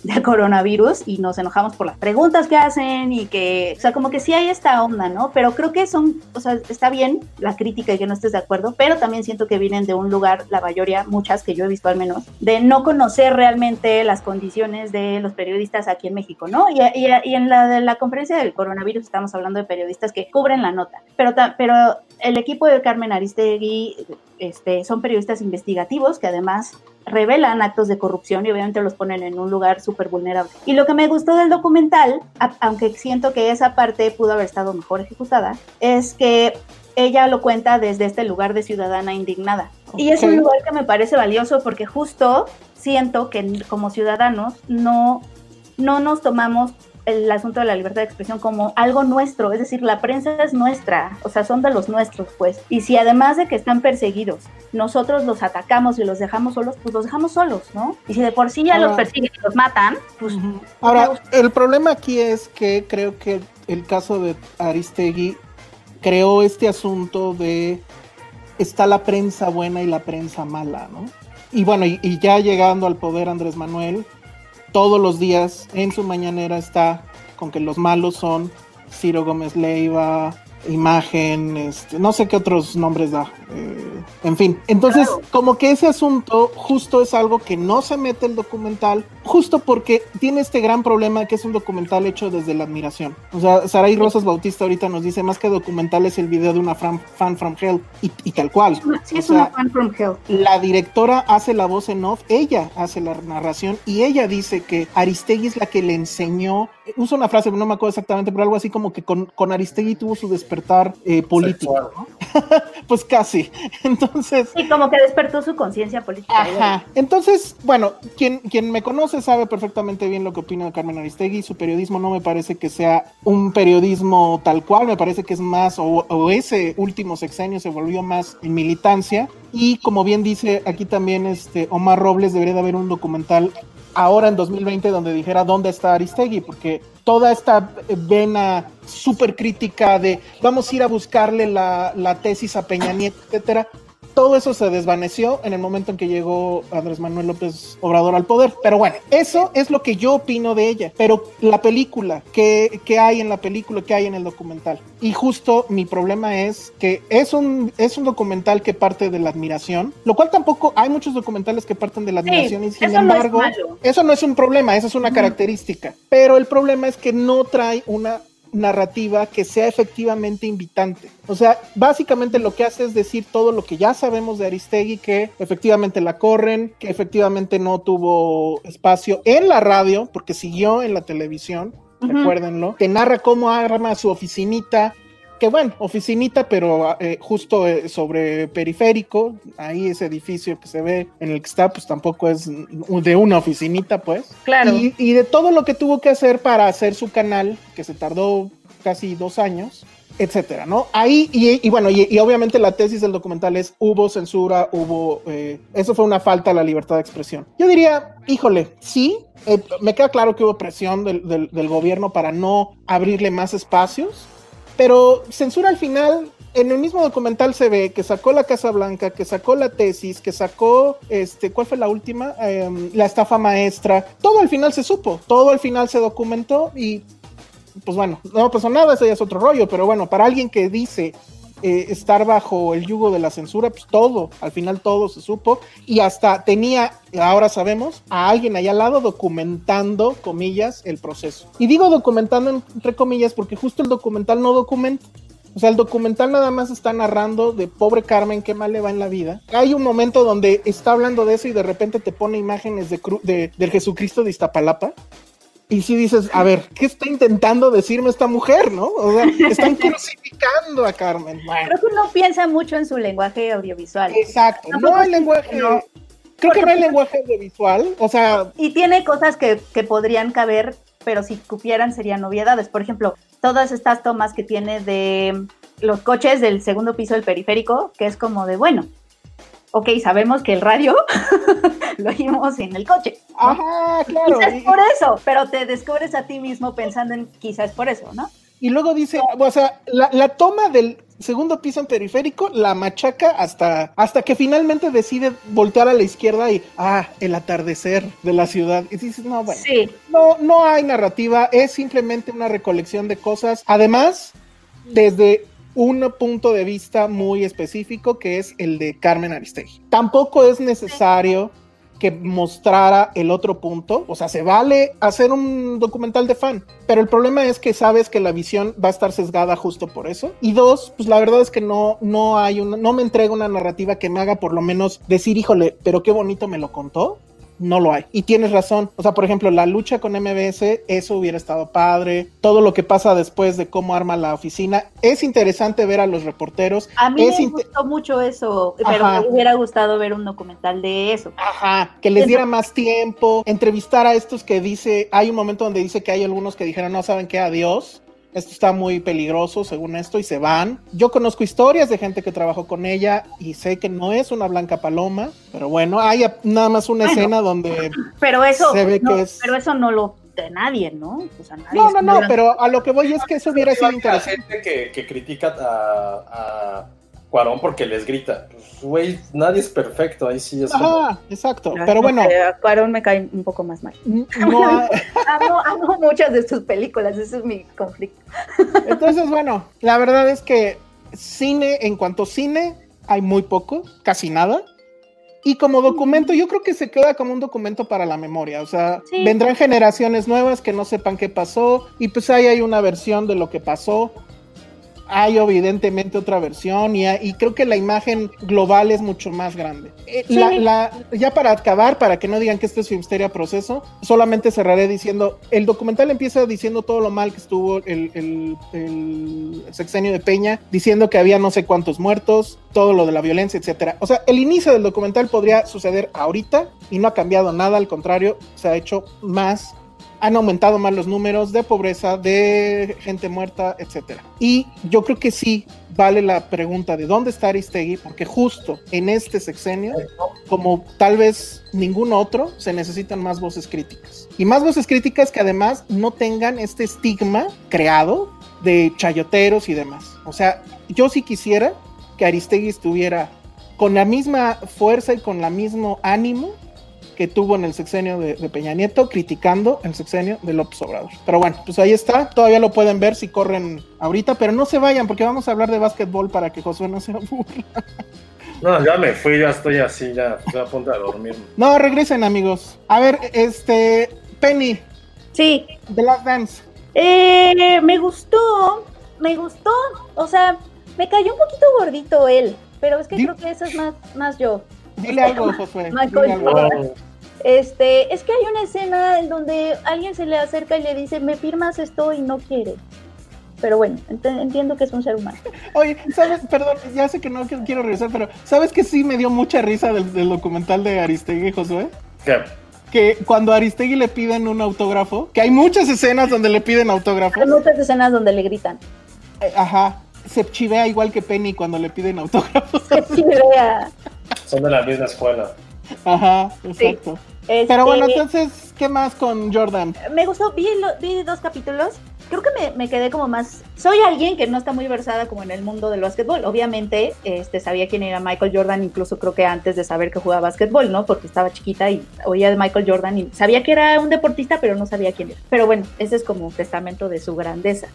del coronavirus y nos enojamos por las preguntas que hacen y que, o sea, como que sí hay esta onda, ¿no? Pero creo que son, o sea, está bien la crítica y que no estés de acuerdo, pero también siento que vienen de un lugar, la mayoría, muchas que yo he visto al menos, de no conocer realmente las condiciones de los periodistas aquí en México, ¿no? Y, y, en la de la conferencia del coronavirus estamos hablando de periodistas que cubren la nota, pero, pero el equipo de Carmen Aristegui este, son periodistas investigativos que además revelan actos de corrupción y obviamente los ponen en un lugar súper vulnerable. Y lo que me gustó del documental, aunque siento que esa parte pudo haber estado mejor ejecutada, es que ella lo cuenta desde este lugar de ciudadana indignada. Y es un lugar que me parece valioso porque justo siento que como ciudadanos no, no nos tomamos el asunto de la libertad de expresión como algo nuestro, es decir, la prensa es nuestra, o sea, son de los nuestros, pues. Y si además de que están perseguidos, nosotros los atacamos y los dejamos solos, pues los dejamos solos, ¿no? Y si de por sí ya los persiguen y los matan, pues...
Ahora, el problema aquí es que creo que el caso de Aristegui creó este asunto de está la prensa buena y la prensa mala, ¿no? Y bueno, y ya llegando al poder Andrés Manuel, todos los días en su mañanera está con que los malos son Ciro Gómez Leiva, Imagen, este, no sé qué otros nombres da. Eh, en fin, entonces como que ese asunto justo es algo que no se mete el documental, justo porque tiene este gran problema que es un documental hecho desde la admiración. O sea, Saray Rosas Bautista ahorita nos dice más que documental es el video de una fan, from hell y, tal cual.
Sí, es una fan from hell.
La directora hace la voz en off, ella hace la narración y ella dice que Aristegui es la que le enseñó, usa una frase, no me acuerdo exactamente, pero algo así como que con, con Aristegui tuvo su despertar eh, político. pues casi. Entonces.
Sí, como que despertó su conciencia política.
Ajá. Entonces, bueno, quien, quien me conoce sabe perfectamente bien lo que opina de Carmen Aristegui. Su periodismo no me parece que sea un periodismo tal cual, me parece que es más, o, ese último sexenio se volvió más en militancia. Y como bien dice aquí también este Omar Robles, debería de haber un documental ahora en 2020 donde dijera dónde está Aristegui, porque toda esta vena súper crítica de vamos a ir a buscarle la, la, tesis a Peña Nieto, etcétera, todo eso se desvaneció en el momento en que llegó Andrés Manuel López Obrador al poder. Pero bueno, eso es lo que yo opino de ella. Pero la película, ¿qué, qué hay en la película? ¿Qué hay en el documental? Y justo mi problema es que es un, es un documental que parte de la admiración, lo cual tampoco hay muchos documentales que parten de la admiración y sin
eso no es
embargo, eso no es un problema, eso es una característica. Pero el problema es que no trae una narrativa que sea efectivamente invitante. O sea, básicamente lo que hace es decir todo lo que ya sabemos de Aristegui, que efectivamente la corren, que efectivamente no tuvo espacio en la radio, porque siguió en la televisión, recuérdenlo, que narra cómo arma su oficinita, que bueno, oficinita, pero eh, justo eh, sobre periférico, ahí ese edificio que se ve en el que está, pues tampoco es de una oficinita, pues.
Claro.
Y, y de todo lo que tuvo que hacer para hacer su canal, que se tardó casi dos años, etcétera, ¿no? Ahí, y, y bueno, y, y obviamente la tesis del documental es, hubo censura, hubo, eh, eso fue una falta a la libertad de expresión. Yo diría, híjole, sí, eh, me queda claro que hubo presión del, del- del gobierno para no abrirle más espacios, pero censura al final, en el mismo documental se ve que sacó la Casa Blanca, que sacó la tesis, que sacó, este, ¿cuál fue la última? Em, la estafa maestra. Todo al final se supo, todo al final se documentó y, pues bueno, no pasó nada, eso ya es otro rollo, pero bueno, para alguien que dice eh, estar bajo el yugo de la censura, pues todo, al final todo se supo y hasta tenía, ahora sabemos, a alguien allá al lado documentando, comillas, el proceso. Y digo documentando entre comillas porque justo el documental no documenta. O sea, el documental nada más está narrando de pobre Carmen qué mal le va en la vida. Hay un momento donde está hablando de eso y de repente te pone imágenes de, cru- de- del Jesucristo de Iztapalapa. Y si dices, a ver, ¿qué está intentando decirme esta mujer, no? O sea, están crucificando a Carmen. Bueno,
Creo que uno piensa mucho en su lenguaje audiovisual.
exacto. No hay lenguaje.
No.
Creo que no hay lenguaje audiovisual. O sea,
Y tiene cosas que, que podrían caber, pero si cupieran serían novedades. Por ejemplo, todas estas tomas que tiene de los coches del segundo piso del periférico, que es como de, bueno, ok, sabemos que el radio lo oímos en el coche. ¿no?
ajá, claro.
Quizás
y-
por eso, pero te descubres a ti mismo pensando en quizás por eso, ¿no?
Y luego dice, o sea, la, la toma del segundo piso en periférico la machaca hasta, hasta que finalmente decide voltear a la izquierda y, ah, el atardecer de la ciudad. Y dices, no, bueno,
Sí,
no, no hay narrativa, es simplemente una recolección de cosas. Además, desde un punto de vista muy específico que es el de Carmen Aristegui. Tampoco es necesario que mostrara el otro punto, o sea, se vale hacer un documental de fan, pero el problema es que sabes que la visión va a estar sesgada justo por eso. Y dos, pues la verdad es que no, no hay una, no me entrega una narrativa que me haga por lo menos decir, híjole, pero qué bonito me lo contó no lo hay. Y tienes razón. O sea, por ejemplo, la lucha con MBS, eso hubiera estado padre. Todo lo que pasa después de cómo arma la oficina. Es interesante ver a los reporteros.
a mí
Es
me gustó mucho eso, pero
Ajá.
me hubiera gustado ver un documental de eso.
Ajá, que les diera más tiempo, entrevistar a estos que dice, hay un momento donde dice que hay algunos que dijeron, no saben qué, adiós, esto está muy peligroso según esto y se van. Yo conozco historias de gente que trabajó con ella y sé que no es una blanca paloma, pero bueno, hay a- nada más una
Bueno.
escena donde...
Pero eso,
Se ve
no,
que es-
pero eso no lo de nadie, ¿no? O sea, nadie
No, no, no, pero a lo que voy es que eso hubiera sido
La
interesante.
gente que, que critica a, a Cuarón porque les grita. Pues, güey, nadie es perfecto, ahí sí es como-
Ajá, exacto.
Ah,
Pero
no
bueno,
sé, a Cuarón me cae un poco más mal.
n- no hay-
Amo, amo muchas de sus películas, ese es mi conflicto.
entonces bueno, la verdad es que cine, en cuanto a cine, hay muy poco, casi nada. Y como documento, yo creo que se queda como un documento para la memoria. O sea,
Sí.
vendrán generaciones nuevas que no sepan qué pasó. Y pues ahí hay una versión de lo que pasó. Hay evidentemente otra versión y, y creo que la imagen global es mucho más grande. Eh,
Sí.
la- la- ya para acabar, para que no digan que esto es Filmsteria Proceso, solamente cerraré diciendo, el documental empieza diciendo todo lo mal que estuvo el, el- el sexenio de Peña, diciendo que había no sé cuántos muertos, todo lo de la violencia, etcétera. O sea, el inicio del documental podría suceder ahorita y no ha cambiado nada, al contrario, se ha hecho más han aumentado más los números de pobreza, de gente muerta, etcétera. Y yo creo que sí vale la pregunta de dónde está Aristegui, porque justo en este sexenio, como tal vez ningún otro, se necesitan más voces críticas. Y más voces críticas que además no tengan este estigma creado de chayoteros y demás. O sea, yo sí quisiera que Aristegui estuviera con la misma fuerza y con la mismo ánimo que tuvo en el sexenio de, de Peña Nieto, criticando el sexenio de López Obrador. Pero bueno, pues ahí está, todavía lo pueden ver si corren ahorita, pero no se vayan porque vamos a hablar de básquetbol para que Josué no se aburra.
No, ya me fui, ya estoy así, ya estoy a punto de dormir.
No, regresen amigos. A ver, este, Penny,
Sí,
The Last Dance.
Eh, me gustó, me gustó. O sea, me cayó un poquito gordito él, pero es que
Di-
creo que eso es más, más yo.
Dile algo, Josué.
Michael
dile algo.
Este, es que hay una escena en donde alguien se le acerca y le dice, me firmas esto y no quiere. Pero bueno, ent- entiendo que es un ser humano.
Oye, ¿sabes? Perdón, ya sé que no que- quiero regresar, pero ¿sabes que sí me dio mucha risa del, del documental de Aristegui, Josué?
¿Qué?
Que cuando a Aristegui le piden un autógrafo, que hay muchas escenas donde le piden autógrafos,
Hay muchas escenas donde le gritan.
eh, ajá, se chivea igual que Penny cuando le piden autógrafos.
Que sí vea.
Son de la misma escuela.
Ajá, exacto.
Este,
Pero bueno, entonces, ¿qué más con Jordan?
me gustó, vi, lo- vi dos capítulos. Creo que me, me quedé como más. Soy alguien que no está muy versada como en el mundo del básquetbol. Obviamente, este, sabía quién era Michael Jordan, incluso creo que antes de saber que jugaba básquetbol, ¿no? Porque estaba chiquita y oía de Michael Jordan y sabía que era un deportista, pero no sabía quién era. Pero bueno, ese es como un testamento de su grandeza.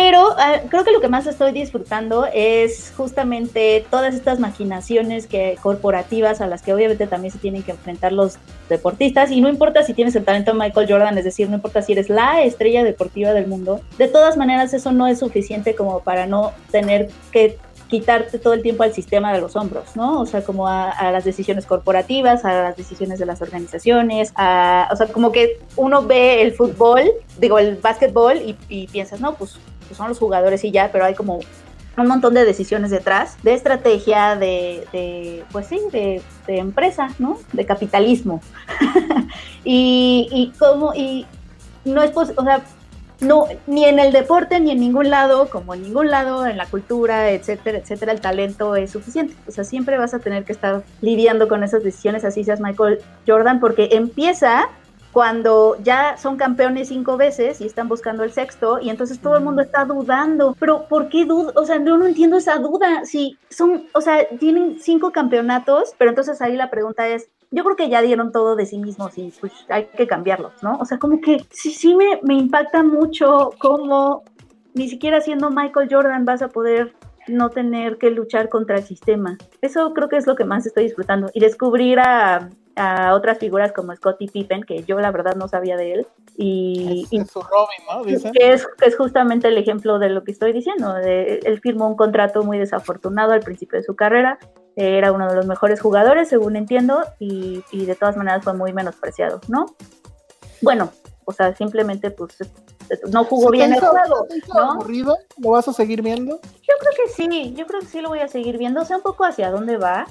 Pero ah, creo que lo que más estoy disfrutando es justamente todas estas maquinaciones que, corporativas a las que obviamente también se tienen que enfrentar los deportistas y no importa si tienes el talento de Michael Jordan, es decir, no importa si eres la estrella deportiva del mundo, de todas maneras eso no es suficiente como para no tener que quitarte todo el tiempo al sistema de los hombros, ¿no? O sea, como a, las decisiones corporativas, a las decisiones de las organizaciones, a, o sea, como que uno ve el fútbol, digo, el básquetbol y piensas, no, pues, pues son los jugadores y ya, pero hay como un montón de decisiones detrás, de estrategia, de, de pues sí, de, de empresa, ¿no? De capitalismo. y, y cómo, y no es posible, o sea, no, ni en el deporte, ni en ningún lado, como en ningún lado, en la cultura, etcétera, etcétera, el talento es suficiente. O sea, siempre vas a tener que estar lidiando con esas decisiones, así seas Michael Jordan, porque empieza cuando ya son campeones cinco veces y están buscando el sexto y entonces todo el mundo está dudando. Pero ¿por qué duda? O sea, yo no entiendo esa duda. Si son, o sea, tienen cinco campeonatos, pero entonces ahí la pregunta es, yo creo que ya dieron todo de sí mismos y pues hay que cambiarlos, ¿no? O sea, como que sí, sí me, me impacta mucho cómo ni siquiera siendo Michael Jordan vas a poder no tener que luchar contra el sistema. Eso creo que es lo que más estoy disfrutando. Y descubrir a, a otras figuras como Scottie Pippen, que yo la verdad no sabía de él. Y, y
Es su Robin, ¿no? Dice.
que es, que es justamente el ejemplo de lo que estoy diciendo. De, él firmó un contrato muy desafortunado al principio de su carrera. Era uno de los mejores jugadores, según entiendo, y, y de todas maneras fue muy menospreciado, ¿no? Bueno, o sea, simplemente pues no jugó
¿Se te
bien el juego, ¿no?
aburrido? ¿Lo vas a seguir viendo?
Yo creo que sí, yo creo que sí lo voy a seguir viendo, sé un poco hacia dónde va,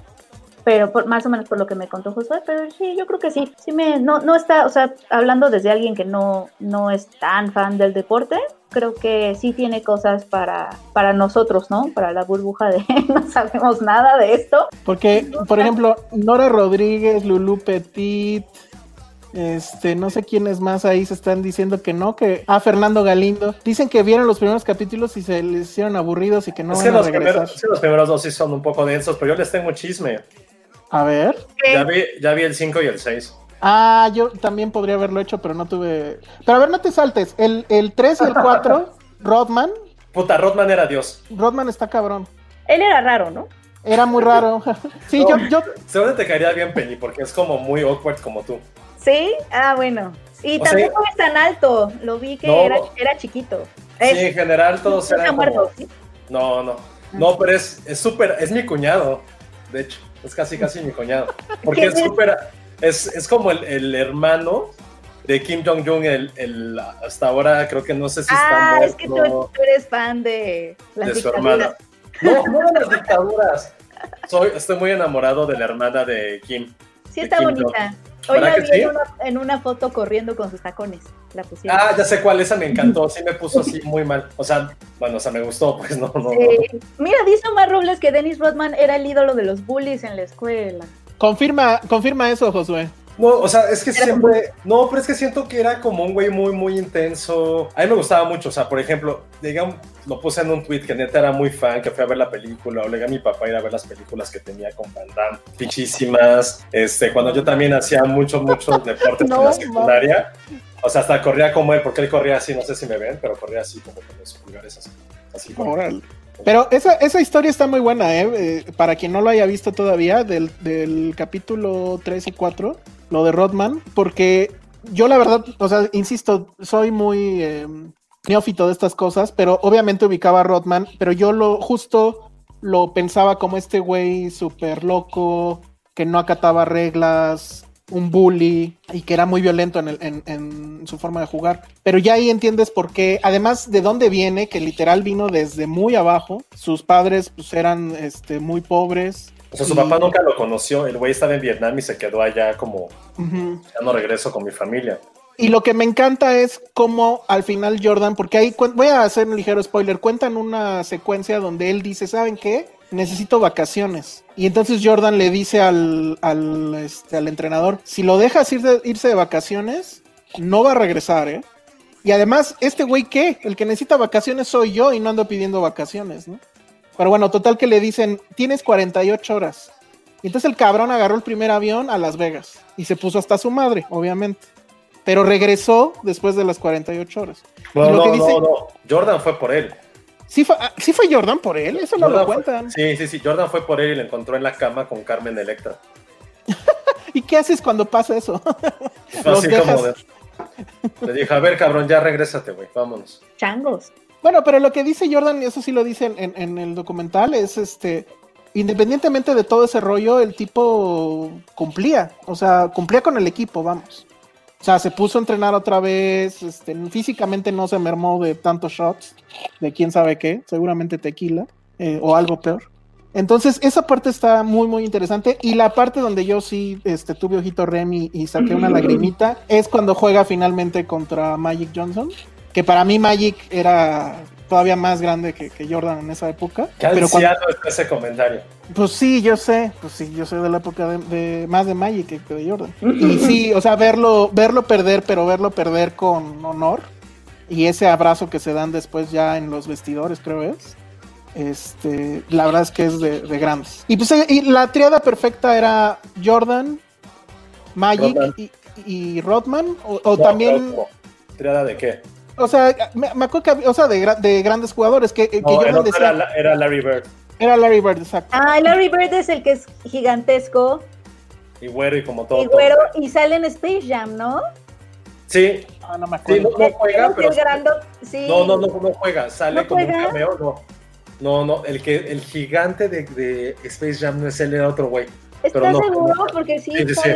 pero por, más o menos por lo que me contó Josué, pero sí, yo creo que sí, sí me, no, no está, o sea, hablando desde alguien que no, no es tan fan del deporte, creo que sí tiene cosas para, para nosotros, ¿no? Para la burbuja de no sabemos nada de esto.
Porque, por ejemplo, Nora Rodríguez, Lulu Petit, este, no sé quiénes más ahí se están diciendo que no, que ah, Fernando Galindo, dicen que vieron los primeros capítulos y se les hicieron aburridos y que no
es
van
que
a
los
regresar.
primeros, sí, los primeros dos sí son un poco densos, pero yo les tengo chisme.
A ver.
Ya vi, ya vi el 5 y el 6.
Ah, yo también podría haberlo hecho, pero no tuve. Pero a ver, no te saltes. El, el 3 y el 4, Rodman.
Puta, Rodman era Dios.
Rodman está cabrón.
Él era raro, ¿no?
Era muy raro. sí,
No.
yo, yo,
Seguro te caería bien Penny, porque es como muy awkward como tú.
Sí, ah, bueno. Y
O
tampoco es tan alto, lo vi que
No.
era, era chiquito.
Sí, en general todos
no
eran
muerto,
como...
¿sí?
No, no. No, pero es es súper... Es mi cuñado, de hecho. Es casi, casi mi cuñado. Porque
¿Qué
es súper... Es, es como el, el hermano de Kim Jong-un, el, el- hasta ahora creo que no sé si está
Ah,
muerto.
es que tú, tú eres fan de las
de su hermana. No, no de las dictaduras. Soy, estoy muy enamorado de la hermana de Kim.
Sí, está bonita. Hoy
¿Verdad
la vi
sí?
en, una, en una foto corriendo con sus tacones. La pusieron.
Ah, ya sé cuál, esa me encantó, sí me puso así muy mal. O sea, bueno, o sea, me gustó, pues no, no. no.
Sí. Mira, dice Omar Robles que Dennis Rodman era el ídolo de los bullies en la escuela.
confirma, confirma eso, Josué.
No, o sea, es que
Era
siempre. No, pero es que siento que era como un güey muy, muy intenso. A mí me gustaba mucho. O sea, por ejemplo, digamos, lo puse en un tweet que neta era muy fan, que fui a ver la película. O le a mi papá ir a ver las películas que tenía con Van Damme. Fichísimas. Este, cuando yo también hacía muchos, muchos deportes
No,
en la secundaria. O sea, hasta corría como él, porque él corría así, no sé si me ven, pero corría así, como con los pulgares así. así como-.
Pero esa, esa historia está muy buena, ¿eh? Eh, Para quien no lo haya visto todavía, del, del capítulo 3 y 4, lo de Rodman, porque yo la verdad, o sea, insisto, soy muy eh, neófito de estas cosas, pero obviamente ubicaba a Rodman, pero yo lo justo lo pensaba como este güey súper loco, que no acataba reglas, un bully y que era muy violento en, en su forma de jugar. Pero ya ahí entiendes por qué, además de dónde viene, que literal vino desde muy abajo. Sus padres pues eran este, muy pobres.
O sea, su
Y-
papá nunca lo conoció. El güey estaba en Vietnam y se quedó allá como, ya no regreso con mi familia.
Y lo que me encanta es cómo al final Jordan, porque ahí voy a hacer un ligero spoiler, cuentan una secuencia donde él dice, ¿saben qué? Necesito vacaciones. Y entonces Jordan le dice al, al, este, al entrenador, si lo dejas ir de- irse de vacaciones, no va a regresar, ¿eh? Y además, ¿este güey qué? El que necesita vacaciones soy yo y no ando pidiendo vacaciones, ¿no? Pero bueno, total que le dicen, tienes 48 horas. Y entonces el cabrón agarró el primer avión a Las Vegas y se puso hasta su madre, obviamente. Pero regresó después de las 48 horas.
No,
Y lo
no,
que dice-
no, no. Jordan fue por él.
¿Sí fue, ah, sí fue Jordan por él? Eso no lo
fue-
cuentan.
sí, sí, sí. Jordan fue por él y lo encontró en la cama con Carmen Electra.
¿Y qué haces cuando pasa eso? Los
así
dejas-
como de- Le dije, a ver, cabrón, ya regrésate, güey, vámonos.
Changos.
Bueno, pero lo que dice Jordan, y eso sí lo dice en, el documental, es este, independientemente de todo ese rollo, el tipo cumplía, o sea, cumplía con el equipo, vamos. O sea, se puso a entrenar otra vez, este, físicamente no se mermó de tantos shots, de quién sabe qué, seguramente tequila, eh, o algo peor. Entonces, esa parte está muy, muy interesante. Y la parte donde yo sí este, tuve ojito Remy y saqué una lagrimita es cuando juega finalmente contra Magic Johnson. Que para mí Magic era todavía más grande que, que Jordan en esa época.
Qué
Pero cuando,
está ese comentario.
pues sí, yo sé, pues sí, yo soy de la época de, de- más de Magic que de Jordan. Y sí, o sea, verlo, verlo perder, pero verlo perder con honor. Y ese abrazo que se dan después ya en los vestidores, creo es. Este, la verdad es que es de, de grandes. Y pues eh, y la triada perfecta era Jordan, Magic
Rodman.
y, y Rodman. O, o
No,
también,
¿Triada de qué?
O sea, me, me acuerdo que, había- o sea, de, gra- de grandes jugadores que, que
No,
Jordan decía.
era, era Larry Bird.
Era Larry Bird, exacto.
Ah, Larry Bird es el que es gigantesco
Y güero y como todo.
y güero y sale en Space Jam, ¿no?
Sí,
Ah, no me
sí,
acuerdo.
no, no juega, pero.
sí.
No, no, no, no juega. Sale
¿No
como un cameo, no. No, no, el que el gigante de, de Space Jam no es él, era otro güey.
¿Estás
pero no.
seguro? Porque sí.
Sí, sí,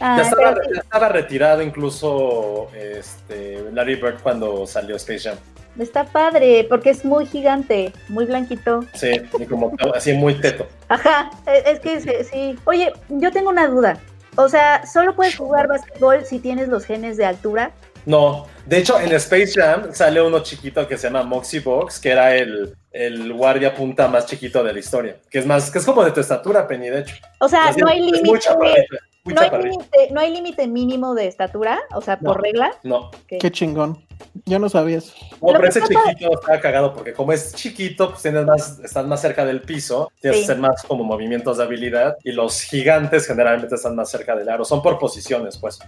Ah,
ya, estaba,
pero-
ya estaba retirado incluso este, Larry Bird cuando salió Space Jam.
Está padre, porque es muy gigante, muy blanquito.
Sí, y como así muy teto.
Ajá, e- es que sí, sí. Oye, yo tengo una duda. O sea, ¿solo puedes jugar básquetbol si tienes los genes de altura?
No, de hecho en Space Jam sale uno chiquito que se llama Moxie Box, que era el, el guardia punta más chiquito de la historia, que es más, que es como de tu estatura, Penny, de hecho.
O sea,
Así,
no hay
es
límite,
muy
no hay límite, no hay límite mínimo de estatura, o sea, por regla.
No.
Qué chingón. Yo no sabía eso.
No, pero
que
ese chiquito estaba cagado porque como es chiquito, pues tienes más, estás más cerca del piso, tienes
Sí.
que hacer más como movimientos de habilidad y los gigantes generalmente están más cerca del aro, son por posiciones, pues.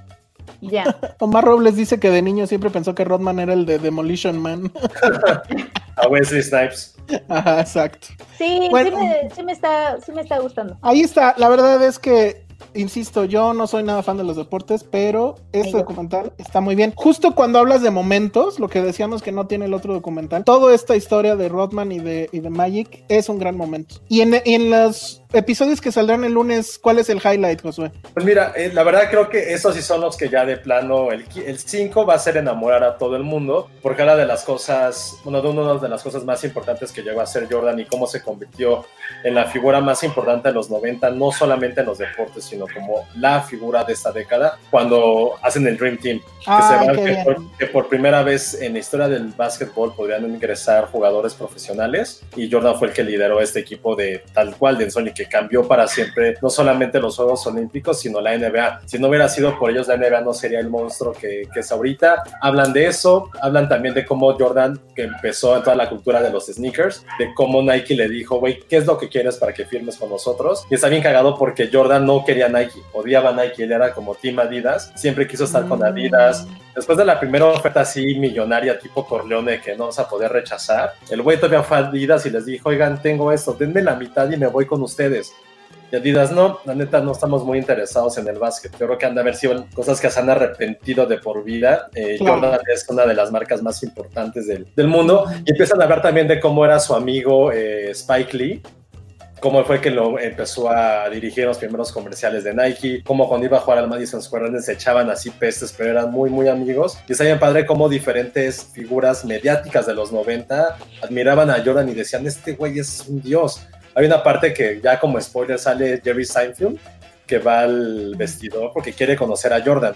Ya.
Omar Robles dice que de niño siempre pensó que Rodman era el de Demolition Man.
A Wesley Snipes.
Ajá, exacto.
Sí,
Bueno.
sí, me, sí me está, sí me está gustando.
Ahí está. La verdad es que, insisto, yo no soy nada fan de los deportes, pero este
Ay, yo.
documental está muy bien. Justo cuando hablas de momentos, lo que decíamos que no tiene el otro documental, toda esta historia de Rodman y de, y de Magic es un gran momento. Y en, en los episodios que saldrán el lunes, ¿cuál es el highlight, Josué?
Pues mira, eh, la verdad creo que esos sí son los que ya de plano, el 5 va a ser enamorar a todo el mundo, porque era de las cosas, bueno, de una de las cosas más importantes que llegó a ser Jordan y cómo se convirtió en la figura más importante de los 90, no solamente en los deportes, sino como la figura de esta década, cuando hacen el Dream Team. Que, se va- que por, que por primera vez en la historia del básquetbol podrían ingresar jugadores profesionales y Jordan fue el que lideró este equipo de tal cual de ensueño que cambió para siempre no solamente los Juegos Olímpicos sino la NBA. Si no hubiera sido por ellos la NBA no sería el monstruo que, que es ahorita. Hablan de eso, hablan también de cómo Jordan que empezó en toda la cultura de los sneakers, de cómo Nike le dijo, güey, ¿qué es lo que quieres para que firmes con nosotros? Y está bien cagado porque Jordan no quería Nike, odiaba Nike, él era como Team Adidas, siempre quiso estar con Adidas, Después de la primera oferta así millonaria tipo Corleone que no vas a poder rechazar, el güey todavía fue a Adidas y les dijo, oigan, tengo esto, denme la mitad y me voy con ustedes. Y Adidas, no, la neta no estamos muy interesados en el básquet. Yo creo que han de haber sido cosas que se han arrepentido de por vida. Eh,
Claro.
Jordan es una de las marcas más importantes del, del mundo. Y empiezan a hablar también de cómo era su amigo eh, Spike Lee, cómo fue que lo empezó a dirigir los primeros comerciales de Nike, cómo cuando iba a jugar al Madison Square Garden se echaban así pestes, pero eran muy, muy amigos. Y está bien padre cómo diferentes figuras mediáticas de los 90 admiraban a Jordan y decían, este güey es un dios. Hay una parte que ya como spoiler sale Jerry Seinfeld, que va al vestidor porque quiere conocer a Jordan.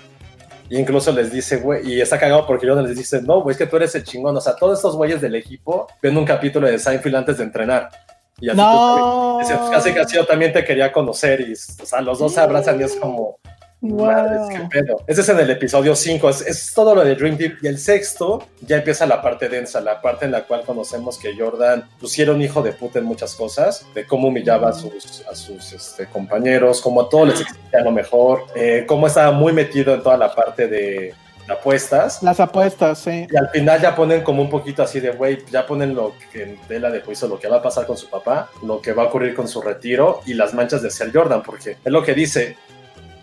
Y incluso les dice, güey, y está cagado porque Jordan les dice, no, güey, es que tú eres el chingón. O sea, todos estos güeyes del equipo ven un capítulo de Seinfeld antes de entrenar. Y así
No.
Casi casi yo también te quería conocer y o sea, los dos se abrazan y es como,
Wow.
madres, qué pedo. Ese es en el episodio 5, es, es todo lo de Dream Team. Y el sexto ya empieza la parte densa, la parte en la cual conocemos que Jordan pusieron hijo de puta en muchas cosas, de cómo humillaba a sus, a sus este, compañeros, cómo a todos les exigía lo mejor, eh, cómo estaba muy metido en toda la parte de apuestas.
Las apuestas, sí.
Y al final ya ponen como un poquito así de, güey, ya ponen lo que en tela de juicio, lo que va a pasar con su papá, lo que va a ocurrir con su retiro y las manchas de ser Jordan, porque es lo que dice,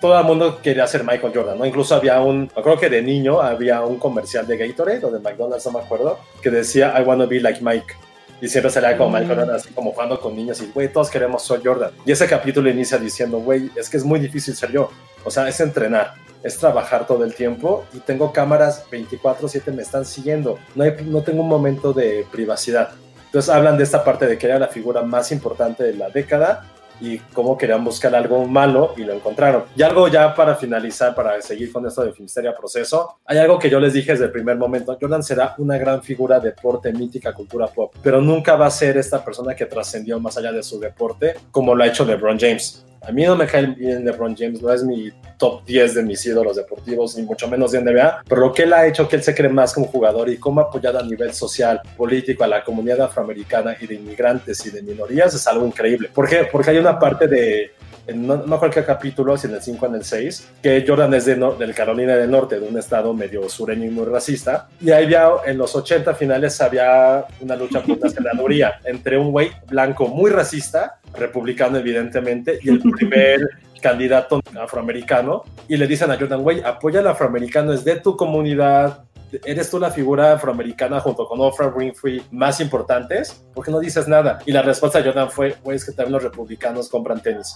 todo el mundo quería ser Michael Jordan, ¿no? Incluso había un, creo que de niño había un comercial de Gatorade o de McDonald's, no me acuerdo, que decía, I wanna be like Mike. Y siempre salía como Michael Jordan, así como jugando con niños y, güey, todos queremos ser Jordan. Y ese capítulo inicia diciendo, güey, es que es muy difícil ser yo. O sea, es entrenar, es trabajar todo el tiempo y tengo cámaras 24/7 me están siguiendo. No, no tengo un momento de privacidad. Entonces hablan de esta parte de que era la figura más importante de la década y cómo querían buscar algo malo y lo encontraron. Y algo ya para finalizar, para seguir con esto de Filmsteria Proceso, hay algo que yo les dije desde el primer momento, Jordan será una gran figura deporte, mítica, cultura pop, pero nunca va a ser esta persona que trascendió más allá de su deporte como lo ha hecho LeBron James. A mí no me cae bien LeBron James, no es mi top 10 de mis ídolos deportivos, ni mucho menos de NBA, pero lo que él ha hecho, que él se cree más como jugador y cómo ha apoyado a nivel social, político a la comunidad afroamericana y de inmigrantes y de minorías es algo increíble. ¿Por qué? Porque hay una parte de, en no, no cualquier capítulo, si en el 5 o en el 6, que Jordan es de no, del Carolina del Norte, de un estado medio sureño y muy racista, y ahí había, en los 80 finales había una lucha por una senaduría entre un güey blanco muy racista, republicano evidentemente, y el primer candidato afroamericano, y le dicen a Jordan, güey, apoya al afroamericano, es de tu comunidad, eres tú la figura afroamericana junto con Oprah Winfrey más importantes, ¿por qué no dices nada? Y la respuesta de Jordan fue, güey, es que también los republicanos compran tenis.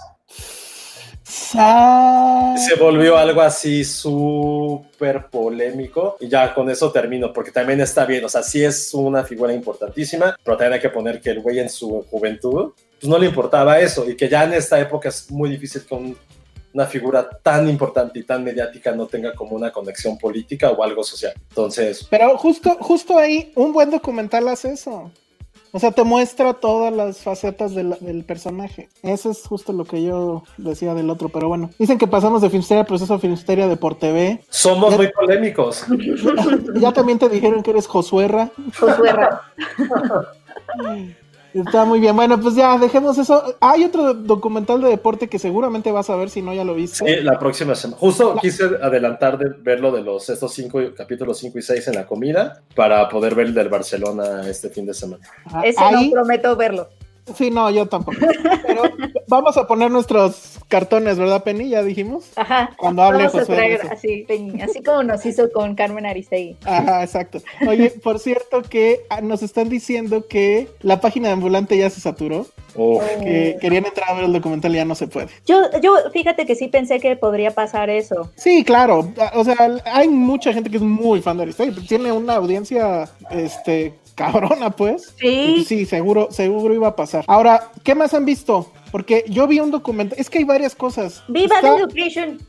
Se volvió algo así súper polémico y ya con eso termino, porque también está bien, o sea, sí es una figura importantísima, pero también hay que poner que el güey en su juventud, pues no le importaba eso y que ya en esta época es muy difícil que un- una figura tan importante y tan mediática no tenga como una conexión política o algo social. Entonces,
Pero justo, justo ahí, un buen documental hace eso. O sea, te muestra todas las facetas de la- del personaje. Eso es justo lo que yo decía del otro, pero bueno. Dicen que pasamos de Filmsteria Proceso a Filmsteria de por TV.
somos muy polémicos.
Ya también te dijeron que eres Josuerra.
Josué
Está muy bien. Bueno, pues ya, dejemos eso. Hay otro documental de deporte que seguramente vas a ver si no ya lo viste.
Sí, la próxima semana. Justo quise adelantar de verlo de los estos cinco capítulos 5 y 6 en la comida para poder ver el del Barcelona este fin de semana.
Ah,
Ese
ahí-
no prometo verlo.
Sí, no, yo tampoco. Pero vamos a poner nuestros cartones, ¿verdad, Penny? Ya dijimos.
Ajá.
Cuando hable
Vamos a traer así, Peñi, así como nos hizo con Carmen Aristegui.
Ajá, exacto. Oye, por cierto que ah, nos están diciendo que la página de ambulante ya se saturó,
Uf.
que querían entrar a ver el documental y ya no se puede.
Yo, yo, fíjate que sí pensé que podría pasar eso.
Sí, claro. O sea, hay mucha gente que es muy fan de Aristegui. Tiene una audiencia, este, cabrona, pues.
Sí.
sí, seguro, seguro iba a pasar. Ahora, ¿qué más han visto? Porque yo vi un documento, es que hay varias cosas.
¡Viva
Está-
the Education!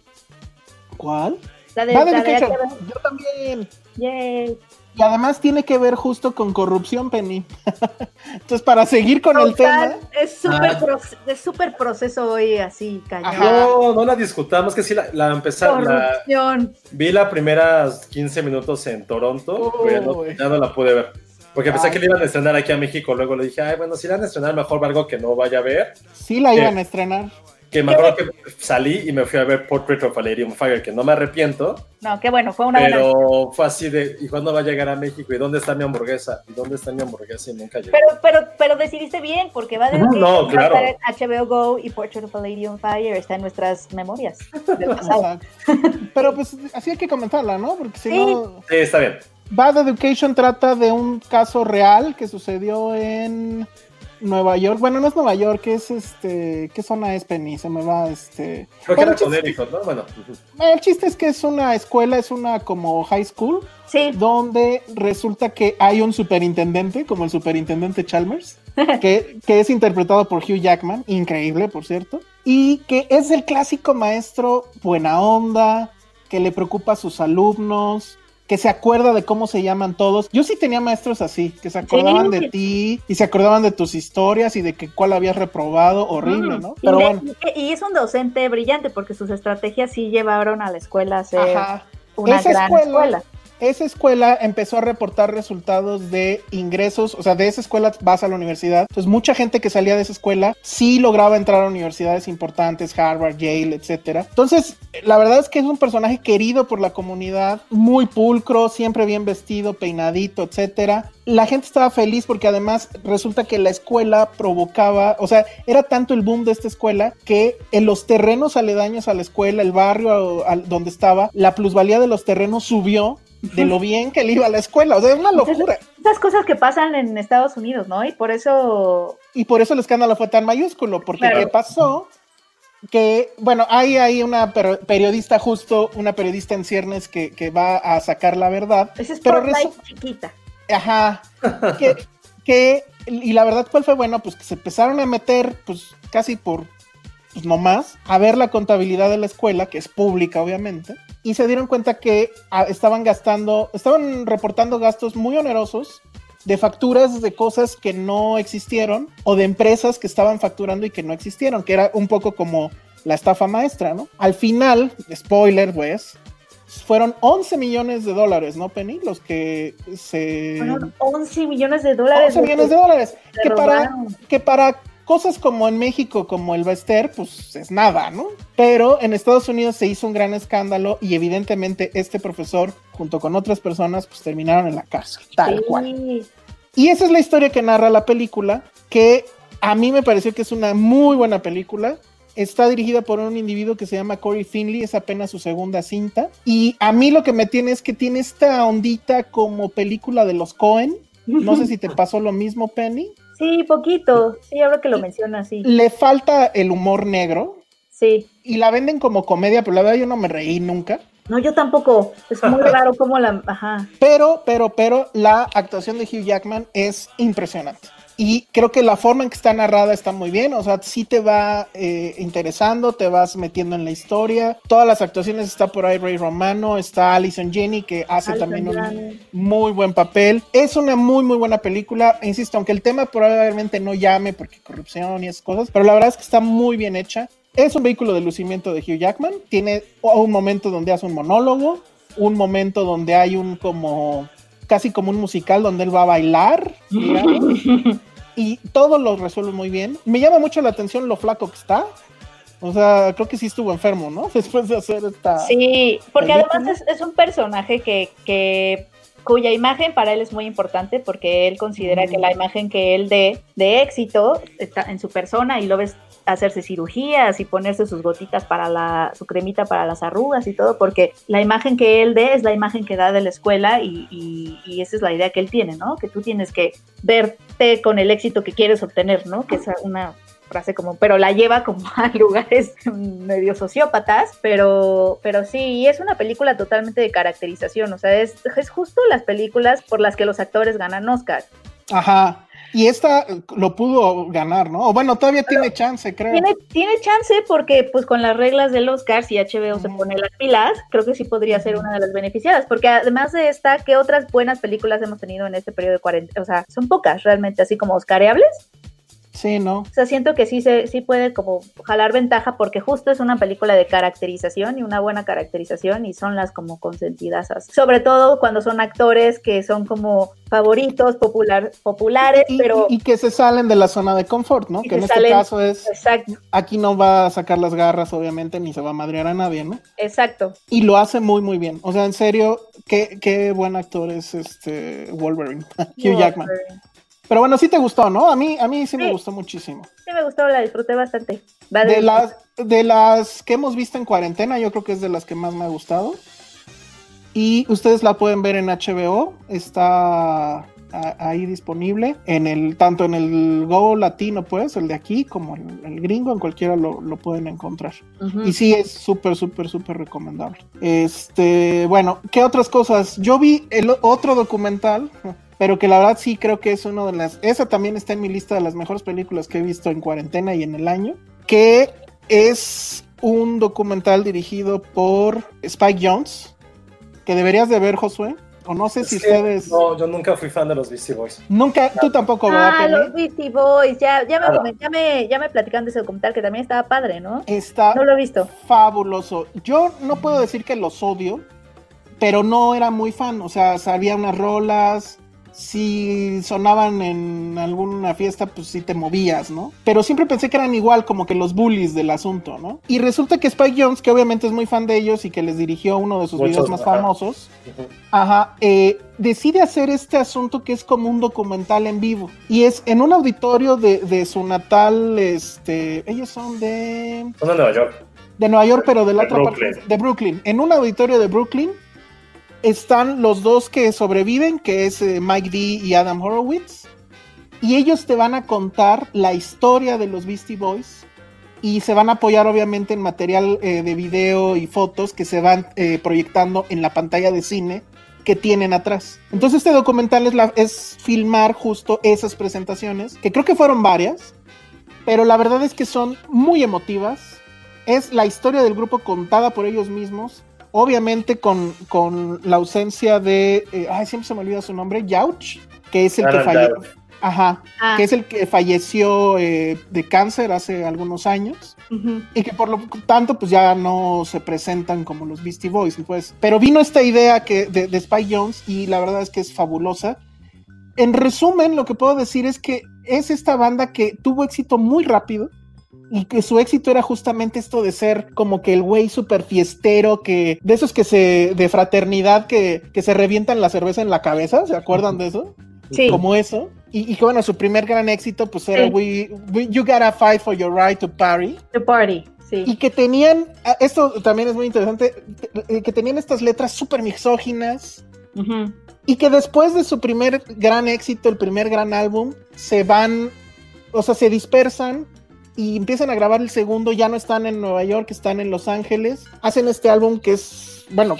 ¿Cuál?
La de,
Bad
la de
Education. Yo también.
Yay.
Y además tiene que ver justo con corrupción, Penny. Entonces, para seguir con el tema,
Es súper
Ah.
proce- es súper proceso hoy así, cañón.
No, no la discutamos, que sí la, la empezaron, la,
Corrupción.
vi la primeras 15 minutos en Toronto, pero no- ya no la pude ver. Porque pensé
Ay.
que la iban a estrenar aquí a México, luego le dije, ay, bueno, si la van a estrenar, mejor algo que no vaya a ver.
sí la
¿Qué?
iban a estrenar.
Que me acuerdo que salí y me fui a ver Portrait of a Lady on Fire, que no me arrepiento,
No, qué bueno, fue una buena.
pero fue así de, ¿y cuándo va a llegar a México? ¿Y dónde está mi hamburguesa? ¿Y dónde está mi hamburguesa? Y nunca llegó.
Pero, pero, pero decidiste bien, porque va
No,
a
claro.
estar en HBO Go y Portrait of a Lady on Fire está en nuestras memorias del pasado.
Pero pues así hay que comentarla, ¿no? Porque si
Sí.
no,
Sí, está bien.
Bad Education trata de un caso real que sucedió en Nueva York. Bueno, no es Nueva York, es este. ¿Qué zona es Penny? Se me va este.
Creo que
Bueno,
era
el chiste-
¿no? Bueno, ujú.
El chiste es que es una escuela, es una como high school,
Sí,
donde resulta que hay un superintendente, como el superintendente Chalmers, que, que es interpretado por Hugh Jackman, increíble, por cierto, y que es el clásico maestro buena onda, que le preocupa a sus alumnos, que se acuerda de cómo se llaman todos. Yo sí tenía maestros así, que se acordaban de ti y se acordaban de tus historias y de que cuál habías reprobado, horrible,
Mm.
¿no?
Y,
Pero
de-
bueno.
y- y es un docente brillante porque sus estrategias sí llevaron a la escuela a ser
Ajá.
una
Esa
gran
escuela-
escuela.
Esa escuela empezó a reportar resultados de ingresos, o sea, de esa escuela vas a la universidad. Entonces, mucha gente que salía de esa escuela sí lograba entrar a universidades importantes, Harvard, Yale, etcétera. Entonces, la verdad es que es un personaje querido por la comunidad, muy pulcro, siempre bien vestido, peinadito, etcétera. La gente estaba feliz porque además resulta que la escuela provocaba, o sea, era tanto el boom de esta escuela que en los terrenos aledaños a la escuela, el barrio donde estaba, la plusvalía de los terrenos subió de lo bien que le iba a la escuela. O sea, es una locura.
Esas cosas que pasan en Estados Unidos, ¿no? Y por eso
Y por eso el escándalo fue tan mayúsculo, porque
Claro.
¿qué pasó? Que, bueno, hay ahí una per- periodista justo, una periodista en ciernes que, que va a sacar la verdad.
esa es
Pero
chiquita.
Ajá. que, que- y la verdad, ¿cuál fue bueno? Pues que se empezaron a meter, pues casi por, pues nomás, a ver la contabilidad de la escuela, que es pública, obviamente, y se dieron cuenta que ah, estaban gastando, estaban reportando gastos muy onerosos de facturas de cosas que no existieron o de empresas que estaban facturando y que no existieron, que era un poco como la estafa maestra, ¿no? Al final, spoiler, pues, fueron 11 millones de dólares, ¿no, Penny? Los que se...
Fueron 11 millones de dólares.
11 millones de dólares. Que para, que para cosas como en México, como el Bester, pues es nada, ¿no? Pero en Estados Unidos se hizo un gran escándalo y evidentemente este profesor, junto con otras personas, pues terminaron en la cárcel, tal
Sí.
cual. Y esa es la historia que narra la película, que a mí me pareció que es una muy buena película. Está dirigida por un individuo que se llama Corey Finley, es apenas su segunda cinta. Y a mí lo que me tiene es que tiene esta ondita como película de los Cohen. No sé si te pasó lo mismo, Penny.
Sí, poquito. Sí, ahora que lo mencionas, sí.
Le falta el humor negro
Sí.
y la venden como comedia, pero la verdad yo no me reí nunca.
No, yo tampoco. Es muy raro cómo la. Ajá.
Pero, pero, pero la actuación de Hugh Jackman es impresionante. Y creo que la forma en que está narrada está muy bien, o sea, sí te va eh, interesando, te vas metiendo en la historia. Todas las actuaciones está por ahí Ray Romano, está Alison Jenny que hace
Alison
también un muy buen papel. Es una muy, muy buena película. Insisto, aunque el tema probablemente no llame porque corrupción y esas cosas, pero la verdad es que está muy bien hecha. Es un vehículo de lucimiento de Hugh Jackman. Tiene un momento donde hace un monólogo, un momento donde hay un como casi como un musical donde él va a bailar, y todo lo resuelve muy bien. Me llama mucho la atención lo flaco que está. O sea, creo que sí estuvo enfermo, ¿no? Después de hacer esta...
Sí, porque
película.
además es, es un personaje que, que cuya imagen para él es muy importante porque él considera que la imagen que él dé de éxito está en su persona y lo ves hacerse cirugías y ponerse sus gotitas para la, su cremita para las arrugas y todo, porque la imagen que él dé es la imagen que da de la escuela y, y- y esa es la idea que él tiene, ¿no? Que tú tienes que verte con el éxito que quieres obtener, ¿no? Que es una frase como, pero la lleva como a lugares medio sociópatas, pero, pero sí, es una película totalmente de caracterización, o sea, es, es justo las películas por las que los actores ganan Oscar.
Ajá. Y esta lo pudo ganar, ¿no? O bueno, todavía tiene chance, creo.
Tiene, tiene chance porque pues con las reglas del Oscar, si HBO se pone las pilas, creo que sí podría ser una de las beneficiadas, porque además de esta, ¿qué otras buenas películas hemos tenido en este periodo de cuarentena? O sea, son pocas realmente, así como Oscareables.
Sí, ¿no?
O sea, siento que sí, se, sí puede como jalar ventaja porque justo es una película de caracterización y una buena caracterización y son las como consentidas. Sobre todo cuando son actores que son como favoritos, popular, populares,
Y,
pero...
y que se salen de la zona de confort, ¿no? Que en este
salen-
caso es,
Exacto,
aquí no va a sacar las garras, obviamente, ni se va a madrear a nadie, ¿no?
exacto.
Y lo hace muy, muy bien. O sea, en serio, qué, qué buen actor es este Wolverine, Hugh Jackman. Pero bueno, sí te gustó, ¿no? A mí, a mí sí, me
Sí.
gustó muchísimo.
Sí me gustó, la disfruté bastante. Va
De las, de las que hemos visto en cuarentena, yo creo que es de las que más me ha gustado. Y ustedes la pueden ver en HBO, está ahí disponible, en el, tanto en el Go Latino, pues, el de aquí, como el, el gringo, en cualquiera lo, lo pueden encontrar.
Ujú.
Y sí, es súper, súper, súper recomendable. Este, bueno, ¿qué otras cosas? Yo vi el otro documental, pero que la verdad sí creo que es uno de las. Esa también está en mi lista de las mejores películas que he visto en cuarentena y en el año. Que es un documental dirigido por Spike Jones. Que deberías de ver, Josué. O no sé si
Es que
ustedes.
No, yo nunca fui fan de los Beastie Boys.
Nunca, tú tampoco, ¿verdad,
Ah,
Penny?
los Beastie Boys, ya, ya, me, ya, me, ya me platicaron de ese documental que también estaba padre, ¿no?
Está
No lo he visto.
fabuloso. Yo no puedo decir que los odio, pero no era muy fan. O sea, sabía unas rolas. Si sonaban en alguna fiesta, pues sí te movías, ¿no? Pero siempre pensé que eran igual, como que los bullies del asunto, ¿no? Y resulta que Spike Jones, que obviamente es muy fan de ellos y que les dirigió uno de sus
Muchos,
videos más
ajá.
famosos. Ajá, eh, decide hacer este asunto que es como un documental en vivo. Y es en un auditorio de, de su natal, este, ellos son de,
Son de Nueva York.
de Nueva York, pero de la
De
otra
Brooklyn.
parte, de Brooklyn. En un auditorio de Brooklyn están los dos que sobreviven, que es eh, Mike D y Adam Horowitz. Y ellos te van a contar la historia de los Beastie Boys. Y se van a apoyar obviamente en material eh, de video y fotos que se van eh, proyectando en la pantalla de cine que tienen atrás. Entonces este documental es, filmar justo esas presentaciones, que creo que fueron varias, pero la verdad es que son muy emotivas. Es la historia del grupo contada por ellos mismos, obviamente con, con la ausencia de, eh, ay, siempre se me olvida su nombre, Yauch, que es el que falleció. Ajá,
Ah,
que es el que falleció eh, de cáncer hace algunos años y que por lo tanto pues ya no se presentan como los Beastie Boys pues pero vino esta idea que de, de Spike Jones y la verdad es que es fabulosa. En resumen lo que puedo decir es que es esta banda que tuvo éxito muy rápido y que su éxito era justamente esto de ser como que el güey super fiestero que de esos que se de fraternidad que, que se revientan la cerveza en la cabeza ¿se acuerdan de eso?
Sí.
como eso. Y, y que bueno, su primer gran éxito pues era
Sí.
we, We- You Gotta Fight for Your Right to Party.
The Party, sí.
Y que tenían, ah, esto también es muy interesante, eh, que tenían estas letras súper misóginas.
Ujú.
Y que después de su primer gran éxito, el primer gran álbum, se van, o sea, se dispersan y empiezan a grabar el segundo, ya no están en Nueva York, están en Los Ángeles. Hacen este álbum que es, bueno,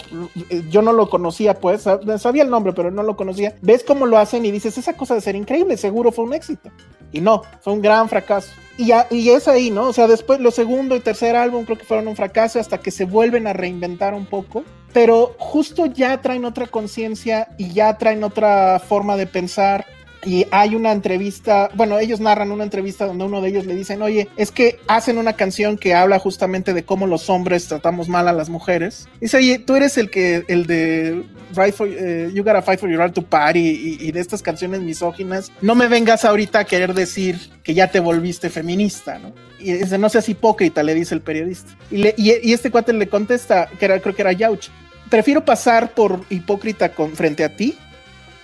yo no lo conocía, pues, sab- sabía el nombre, pero no lo conocía. Ves cómo lo hacen y dices, esa cosa de ser increíble, seguro fue un éxito. Y no, fue un gran fracaso. Y, ya- y es ahí, ¿no? O sea, después, lo segundo y tercer álbum creo que fueron un fracaso hasta que se vuelven a reinventar un poco. Pero justo ya traen otra conciencia y ya traen otra forma de pensar. Y hay una entrevista, bueno, ellos narran una entrevista donde uno de ellos le dicen, oye, es que hacen una canción que habla justamente de cómo los hombres tratamos mal a las mujeres. Dice, tú eres el que, el de Right for, eh, You Gotta Fight for Your Right to Party y, de estas canciones misóginas. No me vengas ahorita a querer decir que ya te volviste feminista, ¿no? Y dice, no seas hipócrita, le dice el periodista. Y, este cuate le contesta, que era, creo que era Yauch, prefiero pasar por hipócrita frente a ti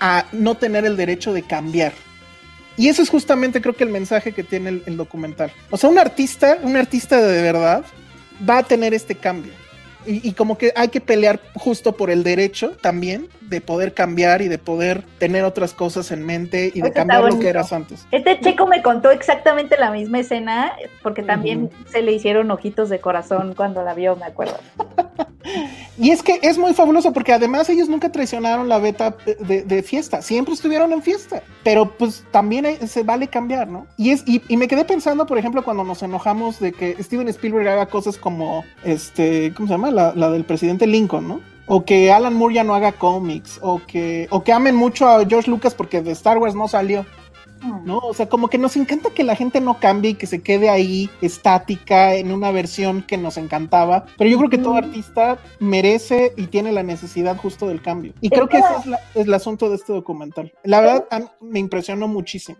a no tener el derecho de cambiar. Y eso es justamente creo que el mensaje que tiene el, documental. O sea, un artista, un artista de verdad, va a tener este cambio. Y como que hay que pelear justo por el derecho también de poder cambiar y de poder tener otras cosas en mente y de
Eso
cambiar lo que eras antes.
Este checo me contó exactamente la misma escena, porque también se le hicieron ojitos de corazón cuando la vio, me acuerdo.
Y es que es muy fabuloso porque además ellos nunca traicionaron la beta de, de fiesta, siempre estuvieron en fiesta, pero pues también hay- se vale cambiar, ¿no? Y, es, y, y me quedé pensando, por ejemplo, cuando nos enojamos de que Steven Spielberg haga cosas como, este, ¿cómo se llama? La, la del presidente Lincoln, ¿no? O que Alan Moore ya no haga cómics, o que, o que amen mucho a George Lucas porque de Star Wars no salió. ¿no? O sea, como que nos encanta que la gente no cambie y que se quede ahí estática en una versión que nos encantaba, pero yo creo que todo artista merece y tiene la necesidad justo del cambio. Y creo que ese es, la- es el asunto de este documental. La verdad, me impresionó muchísimo.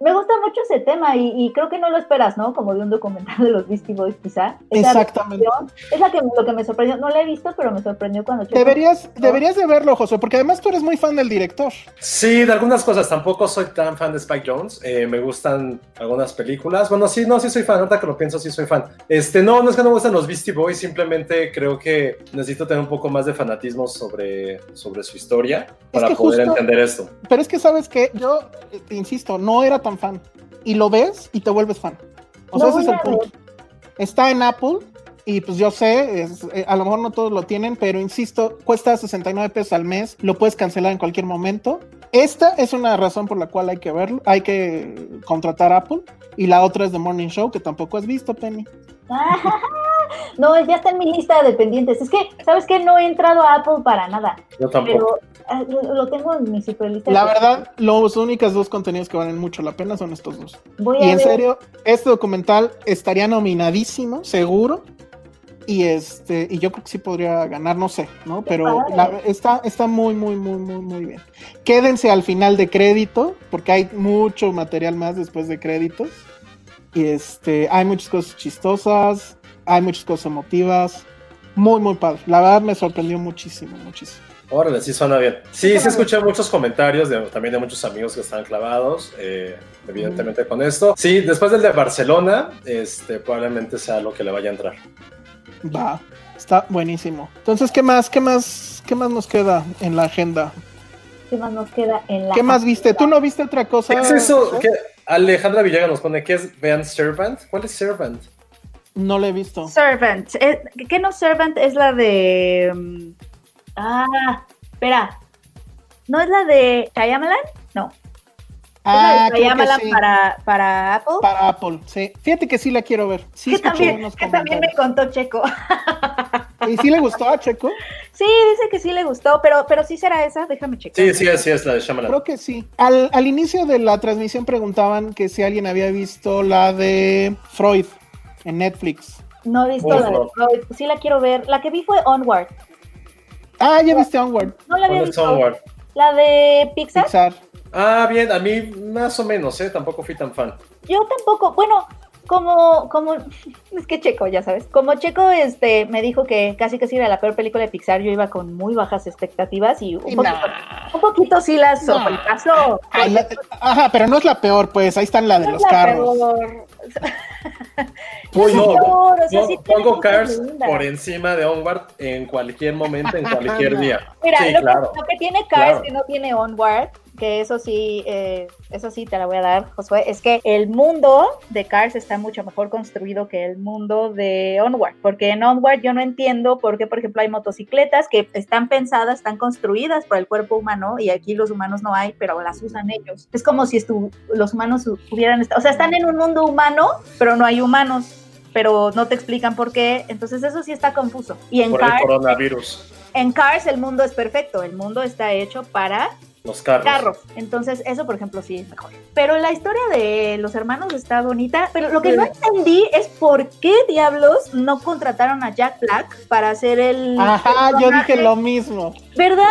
Me gusta mucho ese tema y, y creo que no lo esperas, ¿no? Como de un documental de los Beastie Boys, quizá. Esa
Exactamente.
Es la que, lo que me sorprendió. No la he visto, pero me sorprendió cuando...
Deberías, deberías de verlo, José, porque además tú eres muy fan del director.
Sí, de algunas cosas. Tampoco soy tan fan de Spike Jones. Eh, me gustan algunas películas. Bueno, sí, no, sí soy fan. Ahorita que lo pienso, sí soy fan. Este, no, no es que no me gustan los Beastie Boys. Simplemente creo que necesito tener un poco más de fanatismo sobre, sobre su historia para
que
poder
justo-
entender esto.
Pero es que, ¿sabes que Yo, eh, te insisto, no era tan fan. Y lo ves y te vuelves fan. O sea, ese es el punto. Está en Apple y pues yo sé, es- eh, a lo mejor no todos lo tienen, pero insisto, cuesta 69 pesos al mes, lo puedes cancelar en cualquier momento. Esta es una razón por la cual hay que verlo, hay que contratar Apple. Y la otra es The Morning Show, que tampoco has visto, Penny.
No, ya está en mi lista de pendientes. Es que, ¿sabes qué? No he entrado a Apple para nada.
Yo tampoco.
Pero ah, lo, tengo en mi super lista.
La verdad, los únicos dos contenidos que valen mucho la pena son estos dos.
Voy
Y
a
en
ver.
serio, este documental estaría nominadísimo, seguro. Y este, y yo creo que sí podría ganar, no sé, ¿no? Pero la- está, está muy, muy, muy, muy, muy bien. Quédense al final de crédito, porque hay mucho material más después de créditos. Y este, hay muchas cosas chistosas, hay muchas cosas emotivas. Muy, muy padre. La verdad me sorprendió muchísimo, muchísimo.
Órale, sí suena bien. Sí, sí escuché muchos comentarios de, también de muchos amigos que están clavados, eh, evidentemente con esto. Sí, después del de Barcelona, este, probablemente sea lo que le vaya a entrar.
Va, está buenísimo. Entonces, ¿qué más, qué más, qué más nos queda en la agenda?
¿Qué más nos queda en la.
¿Qué más viste? ¿Tú no viste otra cosa?
¿Qué es eso? Que Alejandra Villaga nos pone, ¿qué es Vean Servant? ¿Cuál es Servant?
No lo he visto.
Servant. Eh, ¿Qué no Servant? Es la de. mm, Ah, espera. ¿No es la de Shyamalan? No.
Ah,
la
creo que sí.
para, para Apple.
Para Apple, sí. Fíjate que sí la quiero ver. Sí,
que también,
unos
que también me contó Checo.
¿Y sí le gustó a Checo?
Sí, dice que sí le gustó, pero, pero sí será esa. Déjame checar.
Sí, sí, sí, es la de Shyamalan.
Creo que sí. Al, al inicio de la transmisión preguntaban que si alguien había visto la de Freud en Netflix.
No he visto
Uf,
la de. Freud. Sí la quiero ver. La que vi fue Onward.
Ah, ya viste Onward,
No la había
¿Cuál es
visto.
Onward?
La de Pixar.
Pixar.
Ah, bien, a mí más o menos, ¿eh? Tampoco fui tan fan.
Yo tampoco, bueno, como, como, es que Checo, ya sabes, como Checo este, me dijo que casi casi era la peor película de Pixar, yo iba con muy bajas expectativas y un,
Y
poquito,
nah.
un poquito sí las
Nah.
sobrepasó.
La- ajá, pero no es la peor, pues ahí están la de
No
los
la
carros.
peor.
Uy,
No,
no,
peor, o sea,
no,
sí tiene
pongo Cars por encima de Onward en cualquier momento, en cualquier día.
Mira,
sí,
lo,
claro.
que, lo que tiene Cars
Claro.
que no tiene Onward, que eso sí, eh, eso sí te la voy a dar, Josué, es que el mundo de Cars está mucho mejor construido que el mundo de Onward, porque en Onward yo no entiendo por qué, por ejemplo, hay motocicletas que están pensadas, están construidas por el cuerpo humano y aquí los humanos no hay, pero las usan ellos. Es como si estu- los humanos hubieran estado, o sea, están en un mundo humano, pero no hay humanos. Pero no te explican por qué, entonces eso sí está confuso. Y en
Por el
Cars,
coronavirus.
en Cars el mundo es perfecto, el mundo está hecho para
Los carros.
carros. Entonces, eso, por ejemplo, sí es mejor. Pero la historia de los hermanos está bonita. Pero lo que no entendí es por qué diablos no contrataron a Jack Black para hacer el.
Ajá, yo dije lo mismo.
¿Verdad?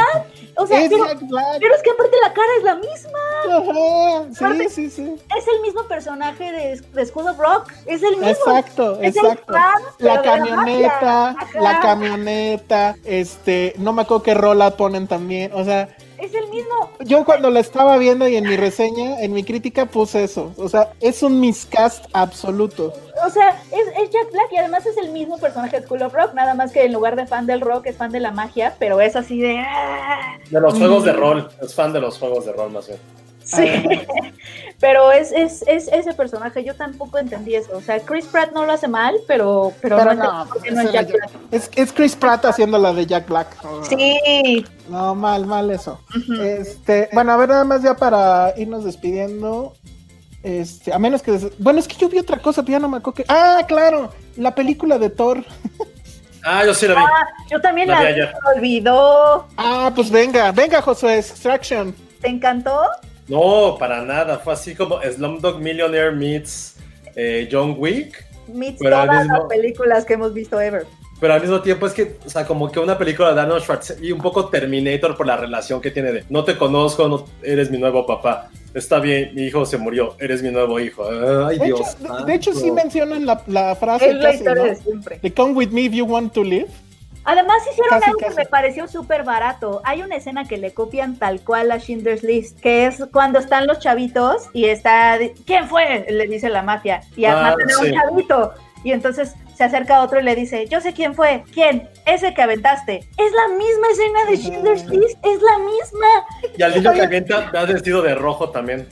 O sea,
Es Black.
pero es que aparte la cara es la misma.
Ajá, Sí,
Aparte-
sí, sí.
Es el mismo personaje de, de School of Rock. Es el mismo.
Exacto,
Es el
exacto.
fan,
La
la
camioneta, la
Ajá.
camioneta, este, no me acuerdo qué rola ponen también, o sea,
Es el mismo.
yo cuando la estaba viendo y en mi reseña, en mi crítica puse eso, o sea, es un miscast absoluto.
O sea, es, es Jack Black y además es el mismo personaje de School of Rock. Nada más que en lugar de fan del rock es fan de la magia. Pero es así de. ah,
De los juegos de rol. Es fan de los juegos de rol más bien.
Sí. Pero es, es, es ese personaje, yo tampoco entendí eso. O sea, Chris Pratt no lo hace mal, pero, pero,
Pero
no,
no,
no es Jack Black.
Es, es Chris Pratt haciendo la de Jack Black.
Sí.
No, mal, mal eso. Este, bueno, a ver, nada más ya para irnos despidiendo. Este, a menos que. des- Bueno, es que yo vi otra cosa, pero ya no me acuerdo que. Ah, claro, la película de Thor.
Ah, yo sí la vi.
Ah, yo también
La
la,
vi
vi,
ayer.
se me olvidó.
Ah, pues venga, venga, Josué, Extraction.
¿Te encantó?
No, para nada. Fue así como Slumdog Millionaire meets eh, John Wick.
Meets
Pero
todas
mismo-
las películas que hemos visto ever.
Pero al mismo tiempo es que, o sea, como que una película de Arnold Schwarzenegger y un poco Terminator por la relación que tiene de no te conozco, no eres mi nuevo papá. Está bien, mi hijo se murió, eres mi nuevo hijo. Ay,
De hecho,
Dios.
de, de hecho, sí mencionan la, la frase
Es la
casi, ¿no?
de siempre.
De Come with me if you want to live.
Además hicieron
Casi,
algo
casi.
que me pareció súper barato. Hay una escena que le copian tal cual a Schindler's List, que es cuando están los chavitos y está... ¿Quién fue? Le dice la mafia. Y
Ah,
matan a un chavito. Y entonces se acerca otro y le dice, yo sé quién fue. ¿Quién? Ese que aventaste. Es la misma escena de Schindler's List. Es la misma.
Y al niño que avienta, va vestido de rojo también.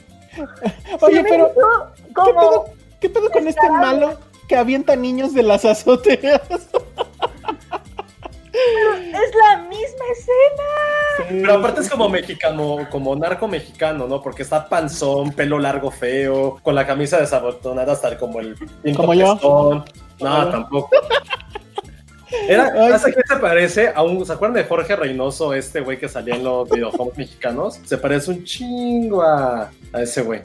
Oye, pero. ¿Qué pedo, qué pedo con este malo que avienta niños de las azoteas?
Es la misma escena.
Pero aparte es como mexicano, como narco mexicano, ¿no? Porque está panzón, pelo largo feo, con la camisa desabotonada hasta como el
Como yo. Como
No, tampoco. Era,
Ay,
¿hasta
sí.
qué se parece a un, ¿se acuerdan de Jorge Reynoso, este güey que salía en los videojuegos mexicanos? Se parece un chingo a, a ese güey.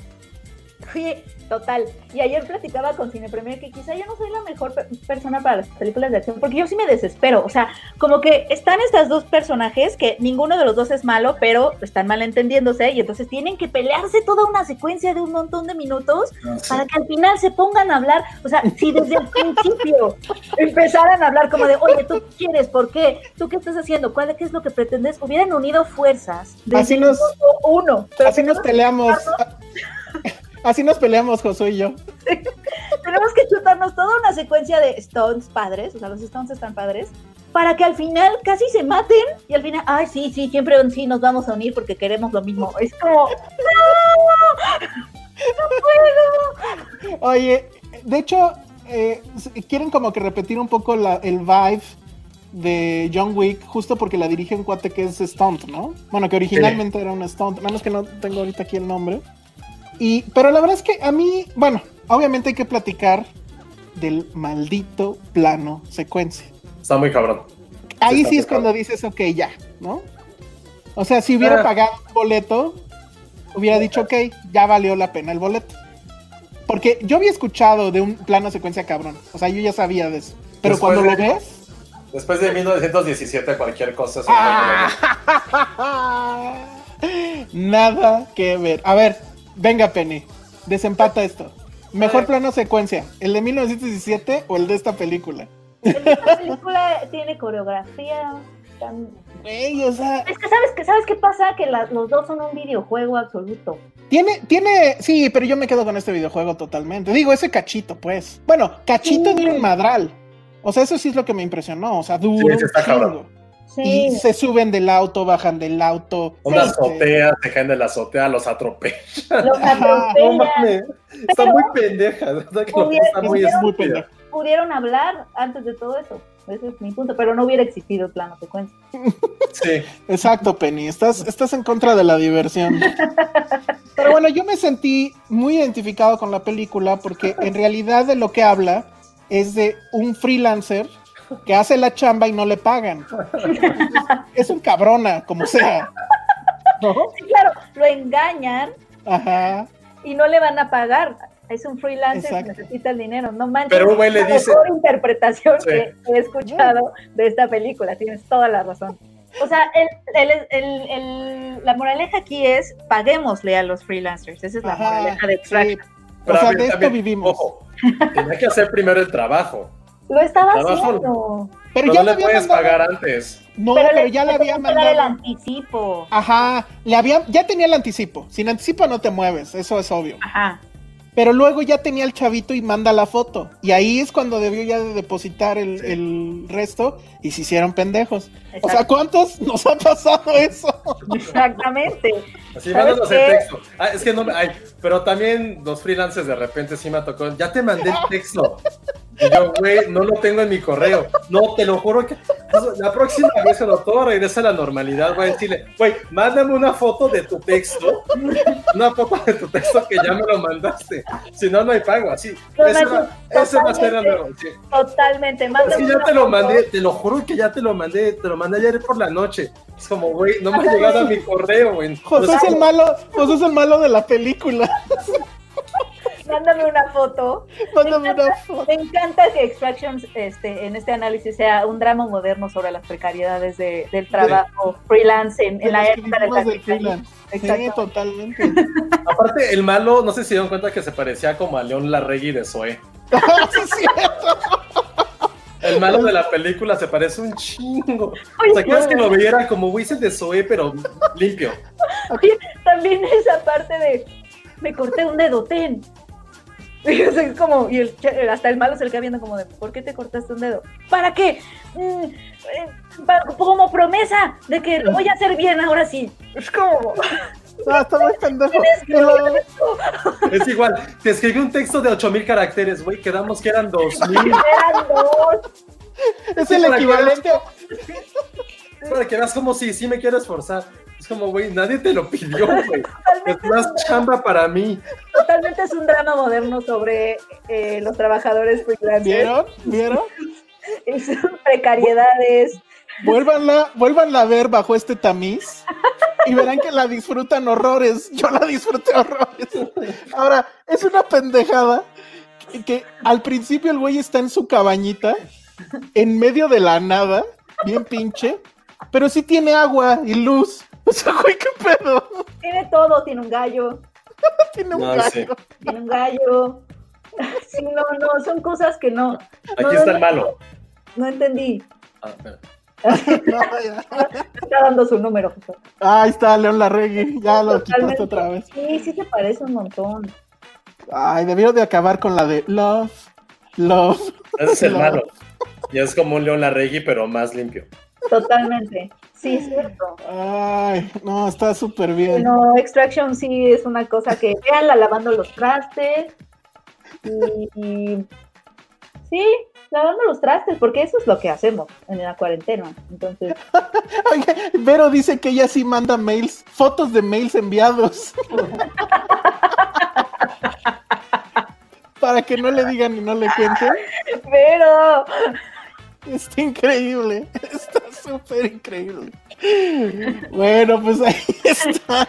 Sí, total. Y ayer platicaba con Cine Premier que quizá yo no soy la mejor pe- persona para las películas de acción, porque yo sí me desespero. O sea, como que están estas dos personajes que ninguno de los dos es malo, pero están malentendiéndose y entonces tienen que pelearse toda una secuencia de un montón de minutos para que al final se pongan a hablar. O sea, si desde el principio empezaran a hablar como de, oye, tú qué quieres, ¿por qué? ¿Tú qué estás haciendo? ¿Cuál, ¿Qué es lo que pretendes? Hubieran unido fuerzas desde
Así nos-
uno. Pero
Así nos peleamos. Así nos peleamos, Josué y yo.
tenemos que chutarnos toda una secuencia de Stones padres, o sea, los Stones están padres, para que al final casi se maten y al final, ay, sí, sí, siempre sí nos vamos a unir porque queremos lo mismo. Es como,
Oye, de hecho, eh, quieren como que repetir un poco la- el vibe de John Wick, justo porque la dirige un cuate que es Stunt, ¿no? Bueno, que originalmente era un Stunt, nada más que no tengo ahorita aquí el nombre. Y, pero la verdad es que a mí, bueno, obviamente hay que platicar del maldito plano secuencia.
Está muy cabrón.
Ahí
está
sí es cuando dices, ok, ya, ¿no? O sea, si hubiera
Ah.
pagado un boleto, hubiera dicho, ok, ya valió la pena el boleto. Porque yo había escuchado de un plano secuencia cabrón. O sea, yo ya sabía de eso. Pero
Después
cuando lo ves.
Después de 1917, cualquier cosa se
¡Ah! Nada que ver. A ver, venga, Penny. Desempata esto. Mejor plano secuencia, ¿el de 1917 o el de esta película?
esta película tiene coreografía. tan-
Güey, o sea,
Es que sabes que sabes qué pasa que la- los dos son un videojuego absoluto.
Tiene, tiene, sí, pero yo me quedo con este videojuego totalmente. Digo, ese cachito, pues. Bueno, cachito
Sí.
de un madral. O sea, eso sí es lo que me impresionó. O sea, duro.
Sí, sí.
Y se suben del auto, bajan del auto.
Una
este,
azotea, se caen de la azotea, los atropellan.
Los
Ajá,
No
atropellan.
mames. Está muy pendeja. está muy estúpida.
Pudieron hablar antes de todo eso. Ese es mi punto, pero no hubiera existido el plano secuencia.
Sí.
Exacto, Penny. Estás, estás en contra de la diversión. Pero bueno, yo me sentí muy identificado con la película porque en realidad de lo que habla es de un freelancer que hace la chamba y no le pagan. Es un cabrona, como sea. ¿No?
Sí, claro, lo engañan
Ajá.
y no le van a pagar. Es un freelancer
Exacto.
que necesita el dinero. No manches.
Pero güey le
la
dice-
mejor interpretación
Sí.
que he escuchado de esta película. Tienes toda la razón. O sea, el, el- el- el- la moraleja aquí es paguémosle a los freelancers. Esa es la
Ajá,
moraleja de
sí.
Extraction.
O sea,
ver,
de esto
también,
vivimos.
Ojo, tenía que hacer primero el trabajo.
Lo estaba haciendo.
Pero
No,
ya
no le
había
puedes
mandado-
pagar antes.
No, pero,
le-
ya le
le
había
dar el
mandado.
anticipo.
Ajá, le había, ya tenía el anticipo. Sin anticipo no te mueves, eso es obvio.
Ajá.
Pero luego ya tenía el chavito y manda la foto. Y ahí es cuando debió ya de depositar el, el resto y se hicieron pendejos. O sea. ¿cuántos nos ha pasado eso?
Exactamente.
Así,
¿Sabes
mándanos el texto. Ah, es que no me. Ay, pero también los freelancers de repente sí me tocó. Ya te mandé el texto. Y yo, güey, no lo tengo en mi correo. No, te lo juro que. La próxima vez cuando todo regrese a la normalidad, voy a decirle, güey, mándame una foto de tu texto. Una foto de tu texto que ya me lo mandaste. Si no, no hay pago. Así. Ese va, ese va a ser el
totalmente.
nuevo. sí.
Totalmente.
Es
Mándame
que ya te lo
foto.
mandé, te lo juro que ya te lo mandé, te lo mandé ayer por la noche. Es como, güey, no me ha llegado a mi correo, güey.
José es el malo, José es el malo de la película.
Mándame una foto.
Mándame
me,
una
encanta,
foto.
me encanta que Extractions este, en este análisis sea un drama moderno sobre las precariedades de- del trabajo freelance en, en la época del capitalismo.
freelance. Sí, totalmente.
Aparte, el malo, no sé si se dieron cuenta que se parecía como a León Larregui de Zoe.
Sí, sí.
El malo de la película se parece un chingo.
Oye,
O sea, ¿quieres que lo viera como Whistle de Zoe, pero limpio?
Oye, también esa parte de me corté un dedo, ten. Y o sea, es como, y el, hasta el malo se le queda viendo como de, ¿por qué te cortaste un dedo? ¿Para qué? Mm, eh, como promesa de que lo voy a hacer bien ahora sí. Es como,
No, está muy pendejo.
Es igual, te escribí un texto de 8000 caracteres, güey, quedamos que eran 2000.
Eran dos.
Es el equivalente.
Para que veas como si sí me quiero esforzar. Es como, güey, nadie te lo pidió, güey. Es más chamba para mí.
Totalmente es un drama moderno sobre eh, los trabajadores freelancers.
¿Vieron? ¿Vieron?
Y sus precariedades.
Vuélvanla, vuélvanla a ver bajo este tamiz y verán que la disfrutan horrores. Yo la disfruté horrores. Ahora, es una pendejada que, que al principio el güey está en su cabañita, en medio de la nada, bien pinche, pero sí tiene agua y luz. O sea, güey, qué pedo.
Tiene todo, tiene un gallo,
Tiene un
No,
gallo.
sí.
tiene un gallo. Sí, no, no, son cosas que no.
Aquí
no,
está
no,
el malo.
No entendí.
Ah, espera.
No, ya.
Está dando su número. José.
Ahí está León Larregui, ya lo quitaste
Totalmente.
otra vez.
Sí, sí te parece un montón.
Ay, debió de acabar con la de Love, Love.
Ese es el malo. Y es como un León Larregui, pero más limpio.
Totalmente. Sí, es cierto.
Ay, no, está súper bien.
No, Extraction sí es una cosa que veanla lavando los trastes. Y, y- sí, lavando los trastes, porque eso es lo que hacemos en la cuarentena. Entonces,
Oye, Vero dice que ella sí manda mails, fotos de mails enviados. Para que no le digan y no le cuenten.
pero
Está increíble. Está súper increíble. Bueno, pues ahí está.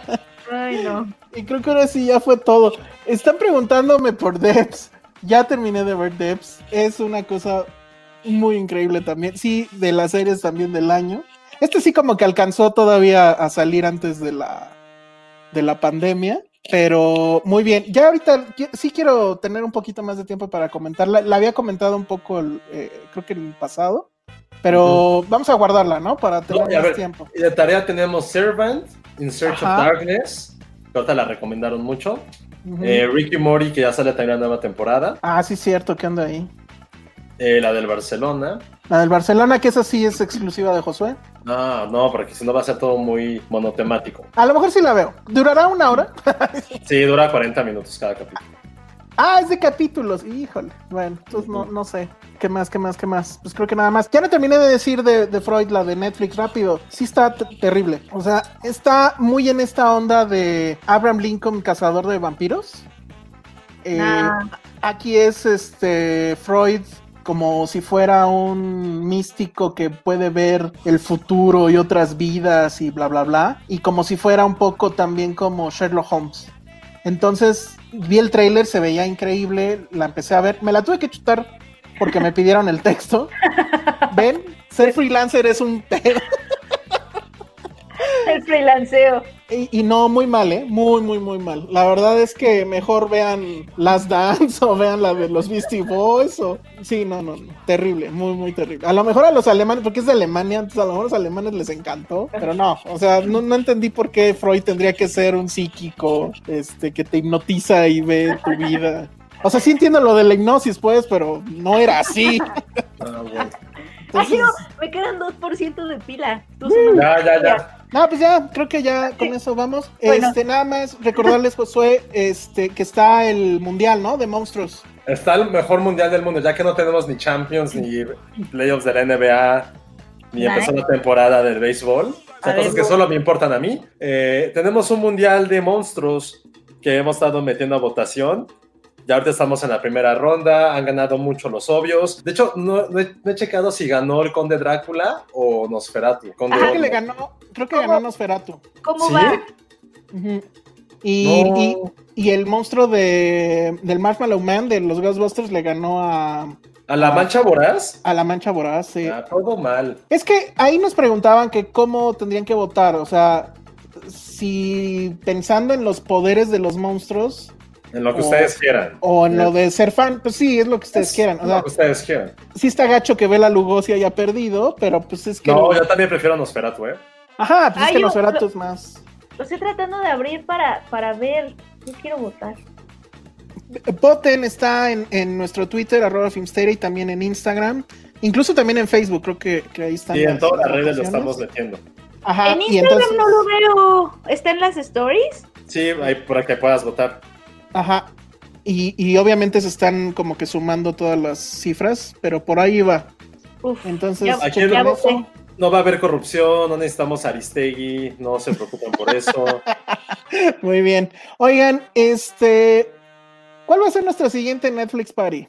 ay no.
Y creo que ahora sí ya fue todo. Están preguntándome por Debs. Ya terminé de ver Debs. Es una cosa muy increíble también. Sí, de las series también del año. Este sí como que alcanzó todavía a salir antes de la de la pandemia. Pero muy bien. Ya ahorita sí quiero tener un poquito más de tiempo para comentarla. La había comentado un poco, el, eh, creo que en el pasado. Pero vamos a guardarla, ¿no? Para tener
No,
más
ver,
tiempo.
Y de tarea tenemos Servant, In Search
Ajá.
of Darkness, que ahorita la recomendaron mucho. Eh, Ricky Mori, que ya sale también la nueva temporada.
Ah, sí, cierto que anda ahí.
Eh, la del Barcelona.
La del Barcelona, que esa sí es exclusiva de Josué.
No, no, porque si no va a ser todo muy monotemático.
A lo mejor sí la veo. ¿Durará una hora?
Sí, dura 40 minutos cada capítulo.
Ah, es de capítulos. Híjole. Bueno, entonces no, no sé. ¿Qué más, qué más, qué más? Pues creo que nada más. Ya no terminé de decir de, de Freud, la de Netflix, rápido. Sí está terrible. O sea, está muy en esta onda de Abraham Lincoln, cazador de vampiros. Eh,
Ah.
Aquí es este Freud como si fuera un místico que puede ver el futuro y otras vidas y bla bla bla y como si fuera un poco también como Sherlock Holmes. Entonces vi el tráiler, se veía increíble, la empecé a ver, me la tuve que chutar porque me pidieron el texto. Ven, ser freelancer es un pedo.
El freelanceo.
Y, y no, muy mal, ¿eh? Muy, muy, muy mal. La verdad es que mejor vean Last Dance o vean la de los Beastie Boys o... Sí, no, no, no. Terrible, muy, muy terrible. A lo mejor a los alemanes, porque es de Alemania, entonces a lo mejor a los alemanes les encantó, pero no. O sea, no, no entendí por qué Freud tendría que ser un psíquico este, que te hipnotiza y ve tu vida. O sea, sí entiendo lo de la hipnosis, pues, pero no era así.
Ah, bueno.
Ay, no, me quedan 2% de pila. Tú
Ya, ya, ya.
No, pues ya, creo que ya con eso vamos.
Bueno.
Este, nada más recordarles, Josué, este, que está el mundial, ¿no? De monstruos.
Está el mejor mundial del mundo, ya que no tenemos ni Champions, ni playoffs de la NBA, ni
Nice.
empezó la temporada del béisbol.
A
Son
ver,
cosas que solo me importan a mí. Eh, tenemos un mundial de monstruos que hemos estado metiendo a votación. Ya ahorita estamos en la primera ronda, han ganado mucho los obvios. De hecho, no, no he, no he checado si ganó el Conde Drácula o Nosferatu. Conde
Creo que le ganó, creo que
¿Cómo?
ganó Nosferatu.
¿Sí?
¿Cómo va?
Ujú. Y,
No.
y, y el monstruo de, del Marshmallow Man de los Ghostbusters le ganó a,
¿A la mancha voraz?
a la Mancha Voraz. sí.
Ah, todo mal.
Es que ahí nos preguntaban que cómo tendrían que votar, o sea, si pensando en los poderes de los monstruos
En lo que
O-
ustedes quieran.
o en lo de ser fan, pues sí, es lo que ustedes quieran. O sea,
lo que ustedes quieran.
sí está gacho que Bela Lugosi haya perdido, pero pues es que...
No, yo también prefiero Nosferatu, ¿eh?
Ajá, pues es
Ay,
que
yo-
Nosferatu es más...
Lo estoy tratando de abrir para, para ver. Yo quiero votar.
Voten está en, en nuestro Twitter, arroba Filmsteria, y también en Instagram. Incluso también en Facebook, creo que, que ahí están.
Y en todas las redes lo estamos metiendo.
Ajá,
en
y
Instagram
entonces,
no lo veo. ¿Está en las stories?
Sí, ahí para que puedas votar.
Ajá. Y, y obviamente se están como que sumando todas las cifras, pero por ahí va.
Uf,
Entonces,
ya,
Aquí
ya.
No va a haber corrupción, no necesitamos Aristegui, no se preocupen por eso.
Muy bien. Oigan, este. ¿Cuál va a ser nuestra siguiente Netflix Party?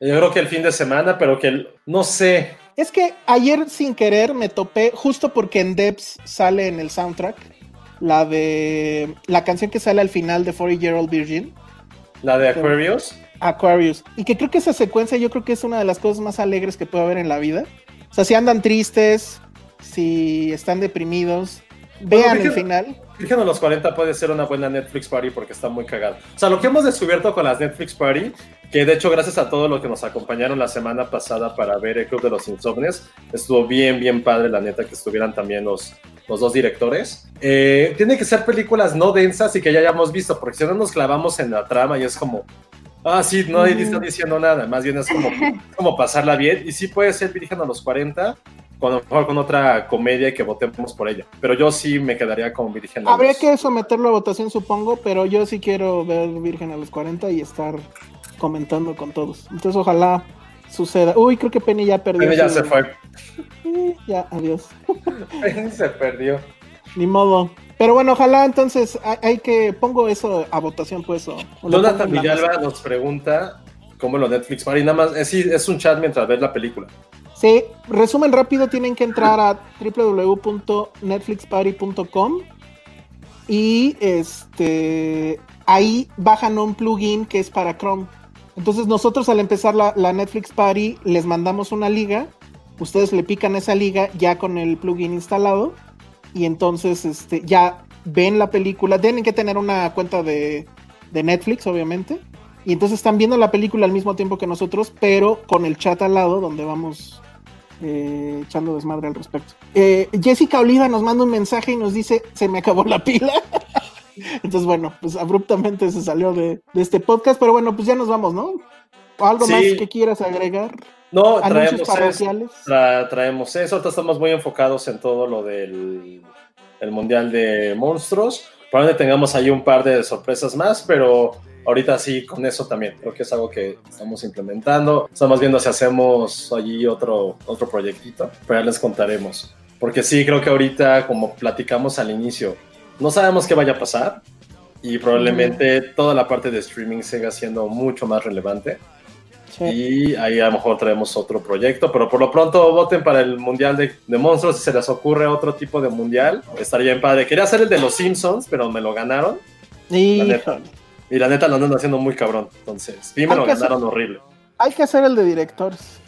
Yo creo que el fin de semana, pero que el- no sé.
Es que ayer sin querer me topé, justo porque en Debs sale en el soundtrack, la de. la canción que sale al final de 40 Year Old Virgin.
La de Aquarius.
Aquarius. Y que creo que esa secuencia yo creo que es una de las cosas más alegres que puede haber en la vida. O sea, si andan tristes, si están deprimidos, vean
Bueno,
el final.
Virgen a los 40 puede ser una buena Netflix Party porque está muy cagado. O sea, lo que hemos descubierto con las Netflix Party, que de hecho gracias a todos los que nos acompañaron la semana pasada para ver el Club de los Insomnes, estuvo bien, bien padre la neta que estuvieran también los, los dos directores. Eh, tiene que ser películas no densas y que ya hayamos visto, porque si no nos clavamos en la trama y es como, ah, sí, no
Mm.
está diciendo nada, más bien es como, como pasarla bien. Y sí puede ser Virgen a los 40, con, a lo mejor con otra comedia y que votemos por ella. Pero yo sí me quedaría con Virgen a
Habría
los
que someterlo a votación, supongo, pero yo sí quiero ver Virgen a los 40 y estar comentando con todos. Entonces, ojalá suceda. Uy, creo que Penny ya perdió.
Penny ya
su-
se fue.
Eh, ya, adiós.
Penny se perdió.
Ni modo. Pero bueno, ojalá entonces hay, que pongo eso a votación, pues. O, o lo
Jonathan Villalba nos pregunta cómo lo Netflix. Nada más, es, sí, es un chat mientras ves la película.
Sí, resumen rápido, tienen que entrar a www.netflixparty.com y este ahí bajan un plugin que es para Chrome. Entonces nosotros al empezar la, Netflix Party les mandamos una liga, ustedes le pican esa liga ya con el plugin instalado y entonces este, ya ven la película, tienen que tener una cuenta de Netflix obviamente y entonces están viendo la película al mismo tiempo que nosotros, pero con el chat al lado donde vamos eh, echando desmadre al respecto. Eh, Jessica Oliva nos manda un mensaje y nos dice, se me acabó la pila. Entonces, bueno, pues abruptamente se salió de, de este podcast, pero bueno, pues ya nos vamos, ¿no? ¿O algo
Sí.
más que quieras agregar?
No, traemos eso, tra- traemos eso. Ahorita estamos muy enfocados en todo lo del el Mundial de Monstruos. Probablemente tengamos ahí un par de sorpresas más, pero ahorita sí, con eso también. Creo que es algo que estamos implementando. Estamos viendo si hacemos allí otro, otro proyectito, pero ya les contaremos. Porque sí, creo que ahorita, como platicamos al inicio, no sabemos qué vaya a pasar y probablemente toda la parte de streaming siga siendo mucho más relevante.
Sí.
Y ahí a lo mejor traemos otro proyecto, pero por lo pronto voten para el Mundial de, de Monstruos. Si se les ocurre otro tipo de Mundial, estaría bien padre. Quería hacer el de los Simpsons, pero me lo ganaron.
Híjole.
Y la neta lo andan haciendo muy cabrón. Entonces, sí me lo
hacer-
ganaron horrible.
Hay que hacer el de directores.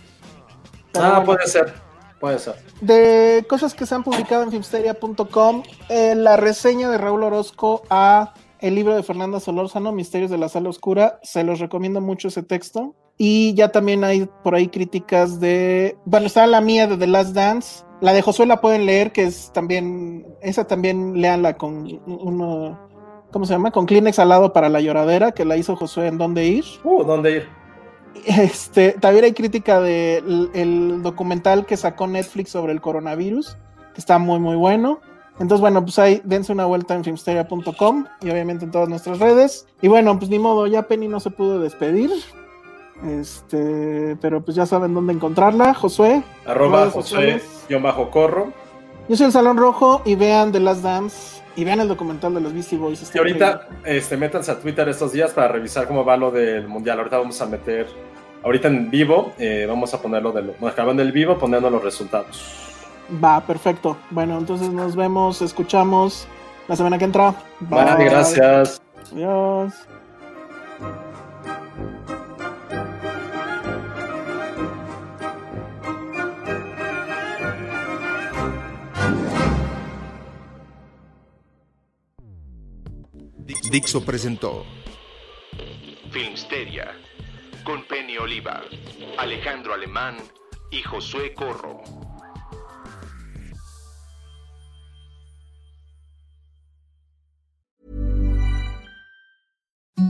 Ah,
bueno,
puede ser. puede ser.
De cosas que se han publicado en filmsteria.com, eh, la reseña de Raúl Orozco a el libro de Fernanda Solórzano, Misterios de la Sala Oscura, se los recomiendo mucho ese texto. Y ya también hay por ahí críticas de, bueno, está la mía de The Last Dance, la de Josué la pueden leer, que es también, esa también leanla con uno, ¿cómo se llama? Con Kleenex al lado para la lloradera, que la hizo Josué en Dónde Ir.
Uh, ¿dónde ir?
Este, también hay crítica del el documental que sacó Netflix sobre el coronavirus, que está muy, muy bueno. Entonces, bueno, pues ahí dense una vuelta en filmsteria.com y obviamente en todas nuestras redes. Y bueno, pues ni modo, ya Penny no se pudo despedir. Este, pero pues ya saben dónde encontrarla, Josué.
Arroba
sociales.
yo bajo corro.
Yo soy el Salón Rojo y vean The Last Dance y vean el documental de los Beastie Boys.
Y ahorita,
increíble.
este, métanse a Twitter estos días para revisar cómo va lo del mundial. Ahorita vamos a meter, ahorita en vivo, eh, vamos a ponerlo de lo, acabando el vivo, poniendo los resultados.
Va, perfecto. Bueno, entonces nos vemos, escuchamos la semana que entra.
Vale, gracias.
Adiós.
Dixo presentó
Filmsteria con Penny Oliva, Alejandro Alemán y Josué Corro.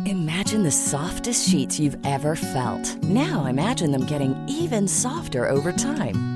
Imagine the softest sheets you've ever felt. Now imagine them getting even softer over time.